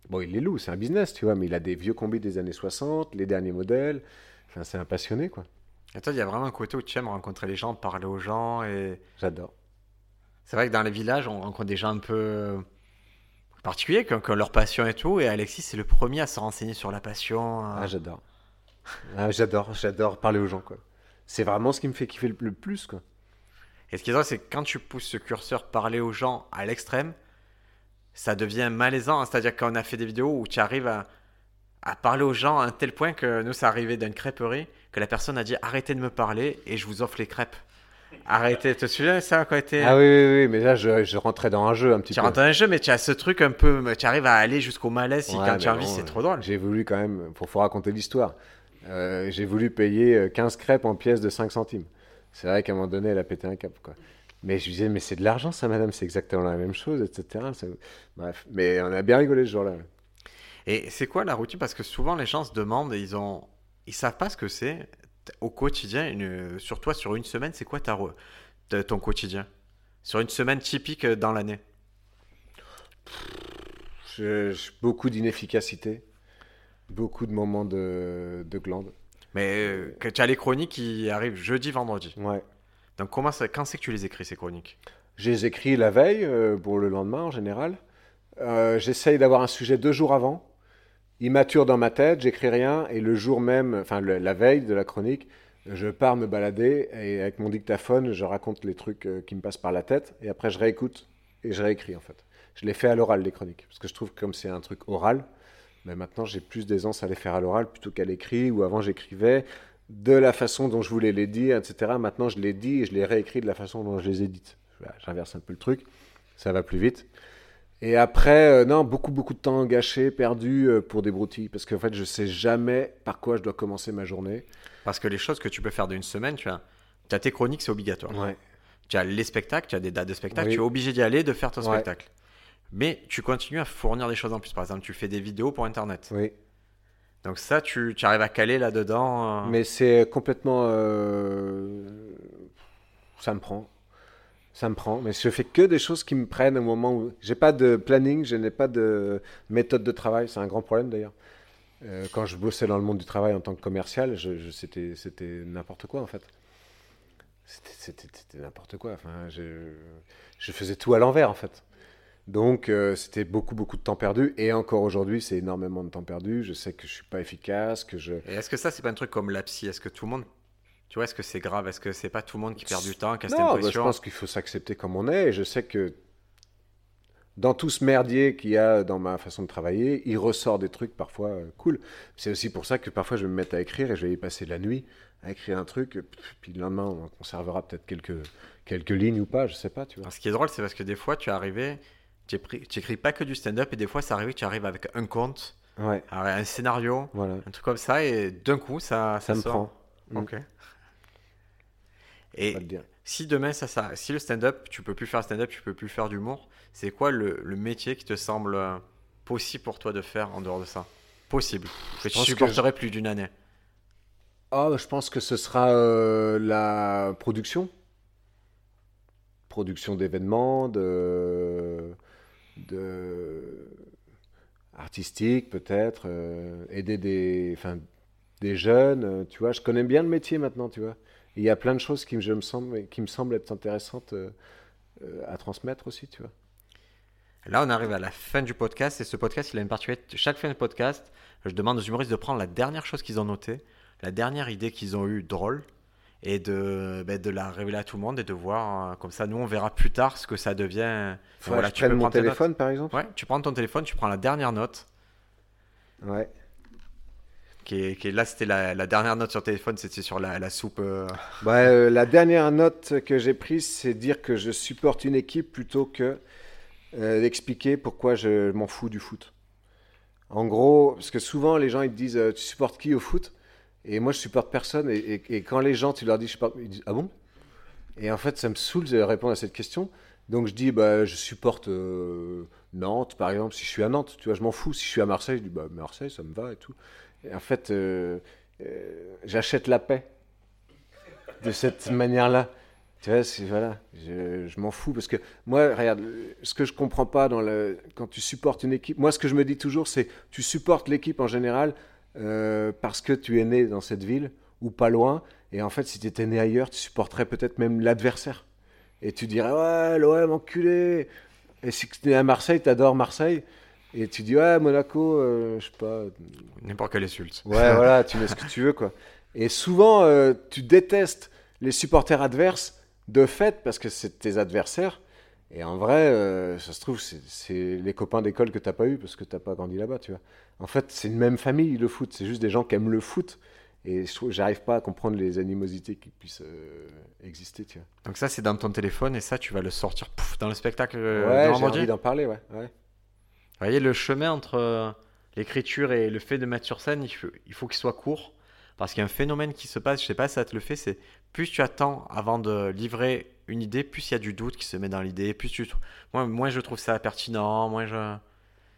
Bon, il les loue, c'est un business, tu vois, mais il a des vieux combis des années 60, les derniers modèles. Enfin, c'est un passionné, quoi. Et toi, il y a vraiment un côté où tu aimes rencontrer les gens, parler aux gens. Et J'adore. c'est vrai que dans les villages, on rencontre des gens un peu particuliers, qui ont, leur passion et tout. Et Alexis, c'est le premier à se renseigner sur la passion. euh. Ah, j'adore. Ah, j'adore, j'adore parler aux gens, quoi. C'est vraiment ce qui me fait kiffer le plus, quoi. Et ce qui est drôle, c'est que quand tu pousses ce curseur parler aux gens à l'extrême, ça devient malaisant. hein. C'est-à-dire qu'on a fait des vidéos où tu arrives à, à parler aux gens à un tel point que nous, ça arrivait d'une crêperie, que la personne a dit arrêtez de me parler et je vous offre les crêpes. Arrêtez, te souviens ça quand. Ah oui, oui, oui, mais là, je, je rentrais dans un jeu un petit Tu peu. rentres dans un jeu, mais tu as ce truc un peu. Tu arrives à aller jusqu'au malaise si Ouais, quand tu as envie, c'est trop drôle. J'ai voulu quand même, pour faut raconter l'histoire, euh, j'ai voulu payer euh, 15 crêpes en pièces de 5 centimes. C'est vrai qu'à un moment donné, elle a pété un cap, quoi. Mais je lui disais, mais c'est de l'argent, ça, madame, c'est exactement la même chose, etc. Ça- Bref, mais on a bien rigolé ce jour-là. Et c'est quoi la routine? Parce que souvent les gens se demandent et ils ont, ils savent pas ce que c'est au quotidien. Une... Sur toi, sur une semaine, c'est quoi ta... re- ta- ton quotidien? Sur une semaine typique euh, dans l'année? Je- beaucoup d'inefficacité, beaucoup de moments de, de glande. Mais euh, tu as les chroniques qui arrivent jeudi, vendredi. Ouais. Donc comment ça... quand c'est que tu les écris ces chroniques? Je les écris la veille euh, pour le lendemain en général. Euh, J'essaye d'avoir un sujet deux jours avant. Il mature dans ma tête, j'écris rien, et le jour même, enfin le- la veille de la chronique, je pars me balader et avec mon dictaphone, je raconte les trucs qui me passent par la tête, et après je réécoute et je réécris en fait. Je les fais à l'oral les chroniques, parce que je trouve que comme c'est un truc oral, mais maintenant j'ai plus d'aisance à les faire à l'oral plutôt qu'à l'écrit, où avant j'écrivais de la façon dont je voulais les dire, etc. Maintenant je les dis et je les réécris de la façon dont je les ai dites. Voilà, J'inverse un peu le truc, ça va plus vite. Et après, euh, non, beaucoup, beaucoup de temps gâché, perdu euh, pour des broutilles. Parce qu'en fait, je sais jamais par quoi je dois commencer ma journée. Parce que les choses que tu peux faire d'une semaine, tu as, tes chroniques, c'est obligatoire. Ouais. Tu as les spectacles, tu as des dates de spectacle, Oui. tu es obligé d'y aller, de faire ton Ouais. spectacle. Mais tu continues à fournir des choses en plus. Par exemple, tu fais des vidéos pour Internet. Oui. Donc ça, tu, tu arrives à caler là-dedans. euh, Mais c'est complètement. euh, Ça me prend. Ça me prend. Mais je fais que des choses qui me prennent au moment où. J'ai pas de planning, je n'ai pas de méthode de travail. C'est un grand problème d'ailleurs. Euh, quand je bossais dans le monde du travail en tant que commercial, je, je- c'était, c'était n'importe quoi en fait. C'était, c'était- c'était n'importe quoi. Enfin, je, je faisais tout à l'envers en fait. Donc euh, c'était beaucoup beaucoup de temps perdu et encore aujourd'hui c'est énormément de temps perdu. Je sais que je suis pas efficace, que je Et est-ce que ça, c'est pas un truc comme la psy? Est-ce que tout le monde. Tu vois, est-ce que c'est grave? Est-ce que c'est pas tout le monde qui perd du temps, qui a cette Non, bah, je pense qu'il faut s'accepter comme on est. Et je sais que dans tout ce merdier qu'il y a dans ma façon de travailler, il ressort des trucs parfois euh, cool. C'est aussi pour ça que parfois je vais me mettre à écrire et je vais y passer la nuit à écrire un truc. pff, Puis le lendemain, on conservera peut-être quelques, quelques lignes ou pas, je sais pas, tu vois. Alors, ce qui est drôle, c'est parce que des fois, tu es arrivé, Tu écris pas que du stand-up et des fois ça arrive que tu arrives avec un conte, Ouais, un scénario, voilà. un truc comme ça et d'un coup ça, Ça, me sort. prend. Mm. Ok. On Et si demain ça, ça si le stand-up tu peux plus faire stand-up, tu peux plus faire d'humour, c'est quoi le, le métier qui te semble euh, possible pour toi de faire en dehors de ça? Possible. Que tu que supporterais plus d'une année. Bah, je pense que ce sera euh, la production. Production d'événements, de, artistique peut-être, euh, aider des, enfin, des jeunes. euh, tu vois, je connais bien le métier maintenant, tu vois. Il y a plein de choses qui, me- semble, qui me semblent être intéressantes euh, à transmettre aussi, tu vois. Là, on arrive à la fin du podcast et ce podcast, il a une particularité. Chaque fin de podcast, je demande aux humoristes de prendre la dernière chose qu'ils ont notée, la dernière idée qu'ils ont eue drôle et de, ben, de la révéler à tout le monde et de voir. euh, Comme ça, nous, on verra plus tard ce que ça devient. Voilà, tu peux mon téléphone, par exemple. Ouais, tu prends ton téléphone, tu prends la dernière note. Ouais. Qui est, qui est- là, c'était la, la dernière note sur téléphone, c'était sur la, la soupe. euh, Bah, euh, la dernière note que j'ai prise, c'est dire que je supporte une équipe plutôt que euh, d'expliquer pourquoi je m'en fous du foot. En gros, parce que souvent les gens ils te disent euh, tu supportes qui au foot? Et moi je supporte personne. Et, quand les gens tu leur dis je supporte, ils disent ah bon? Et en fait ça me saoule de répondre à cette question. Donc je dis bah je supporte euh, Nantes par exemple si je suis à Nantes. Tu vois je m'en fous. Si je suis à Marseille je dis bah Marseille ça me va et tout. Et en fait euh, euh, j'achète la paix de cette manière-là. Tu vois, voilà, je, je m'en fous parce que moi, regarde, ce que je comprends pas dans le, quand tu supportes une équipe, moi, ce que je me dis toujours, c'est tu supportes l'équipe en général euh, parce que tu es né dans cette ville ou pas loin. Et en fait, si tu étais né ailleurs, tu supporterais peut-être même l'adversaire. Et tu dirais ouais, l'OM enculé. Et si tu es à Marseille, tu adores Marseille. Et tu dis ouais, Monaco, euh, je sais pas, N'importe quelle insulte. Ouais, voilà, tu mets ce que tu veux, quoi. Et souvent, euh, tu détestes les supporters adverses de fait parce que c'est tes adversaires. Et en vrai, euh, ça se trouve, c'est les copains d'école que t'as pas eu parce que t'as pas grandi là-bas, tu vois. En fait, c'est une même famille, le foot. C'est juste des gens qui aiment le foot. Et je trouve, j'arrive pas à comprendre les animosités qui puissent euh, exister, tu vois. Donc, ça, c'est dans ton téléphone et ça, tu vas le sortir pouf, dans le spectacle euh, ouais, j'ai envie d'en parler, ouais. ouais. Vous voyez, le chemin entre l'écriture et le fait de mettre sur scène, il faut il faut qu'il soit court. Parce qu'il y a un phénomène qui se passe, je sais pas si ça te le fait, c'est plus tu attends avant de livrer une idée, plus il y a du doute qui se met dans l'idée, plus tu... Moi, moins je trouve ça pertinent, moins je...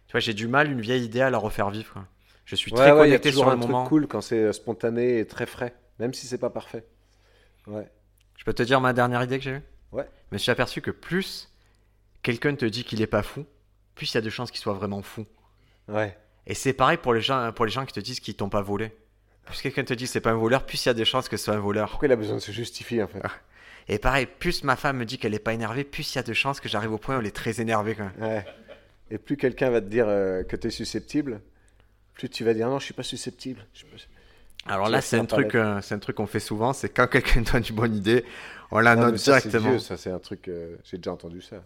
Tu vois, j'ai du mal, une vieille idée, à la refaire vivre. quoi. Je suis Ouais, très ouais, il y a connecté sur un le truc moment. cool quand c'est euh, spontané et très frais, même si c'est pas parfait. Ouais. Je peux te dire ma dernière idée que j'ai eue? Ouais. Mais je suis aperçu que plus quelqu'un te dit qu'il est pas fou, plus il y a de chances qu'il soit vraiment fou. Ouais. Et c'est pareil pour les gens, pour les gens qui te disent qu'ils t'ont pas volé. Plus quelqu'un te dit que c'est pas un voleur, plus il y a des chances que ce soit un voleur. Pourquoi il a besoin de se justifier, en fait Et pareil, plus ma femme me dit qu'elle est pas énervée, plus il y a de chances que j'arrive au point où elle est très énervée. Quand même. Ouais. Et plus quelqu'un va te dire euh, que tu es susceptible, plus tu vas dire non, je suis pas susceptible. Je Alors Tu là, c'est un truc, euh, c'est un truc qu'on fait souvent, c'est quand quelqu'un donne une bonne idée, on la note directement. vieux, ça c'est un truc, euh, j'ai déjà entendu ça.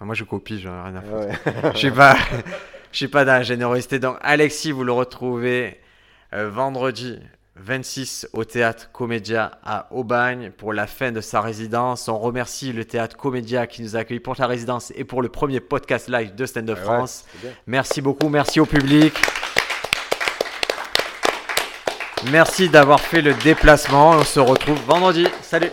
Ah, Moi, je copie, j'en ai rien à Ah foutre. ouais. Je suis pas, je suis pas dans la générosité. Donc, Alexis, vous le retrouvez vendredi 26 au théâtre Comédia à Aubagne pour la fin de sa résidence. On remercie le théâtre Comédia qui nous a accueillis pour la résidence et pour le premier podcast live de Stand Up Ouais, France. Merci beaucoup, merci au public. Merci d'avoir fait le déplacement. On se retrouve vendredi. Salut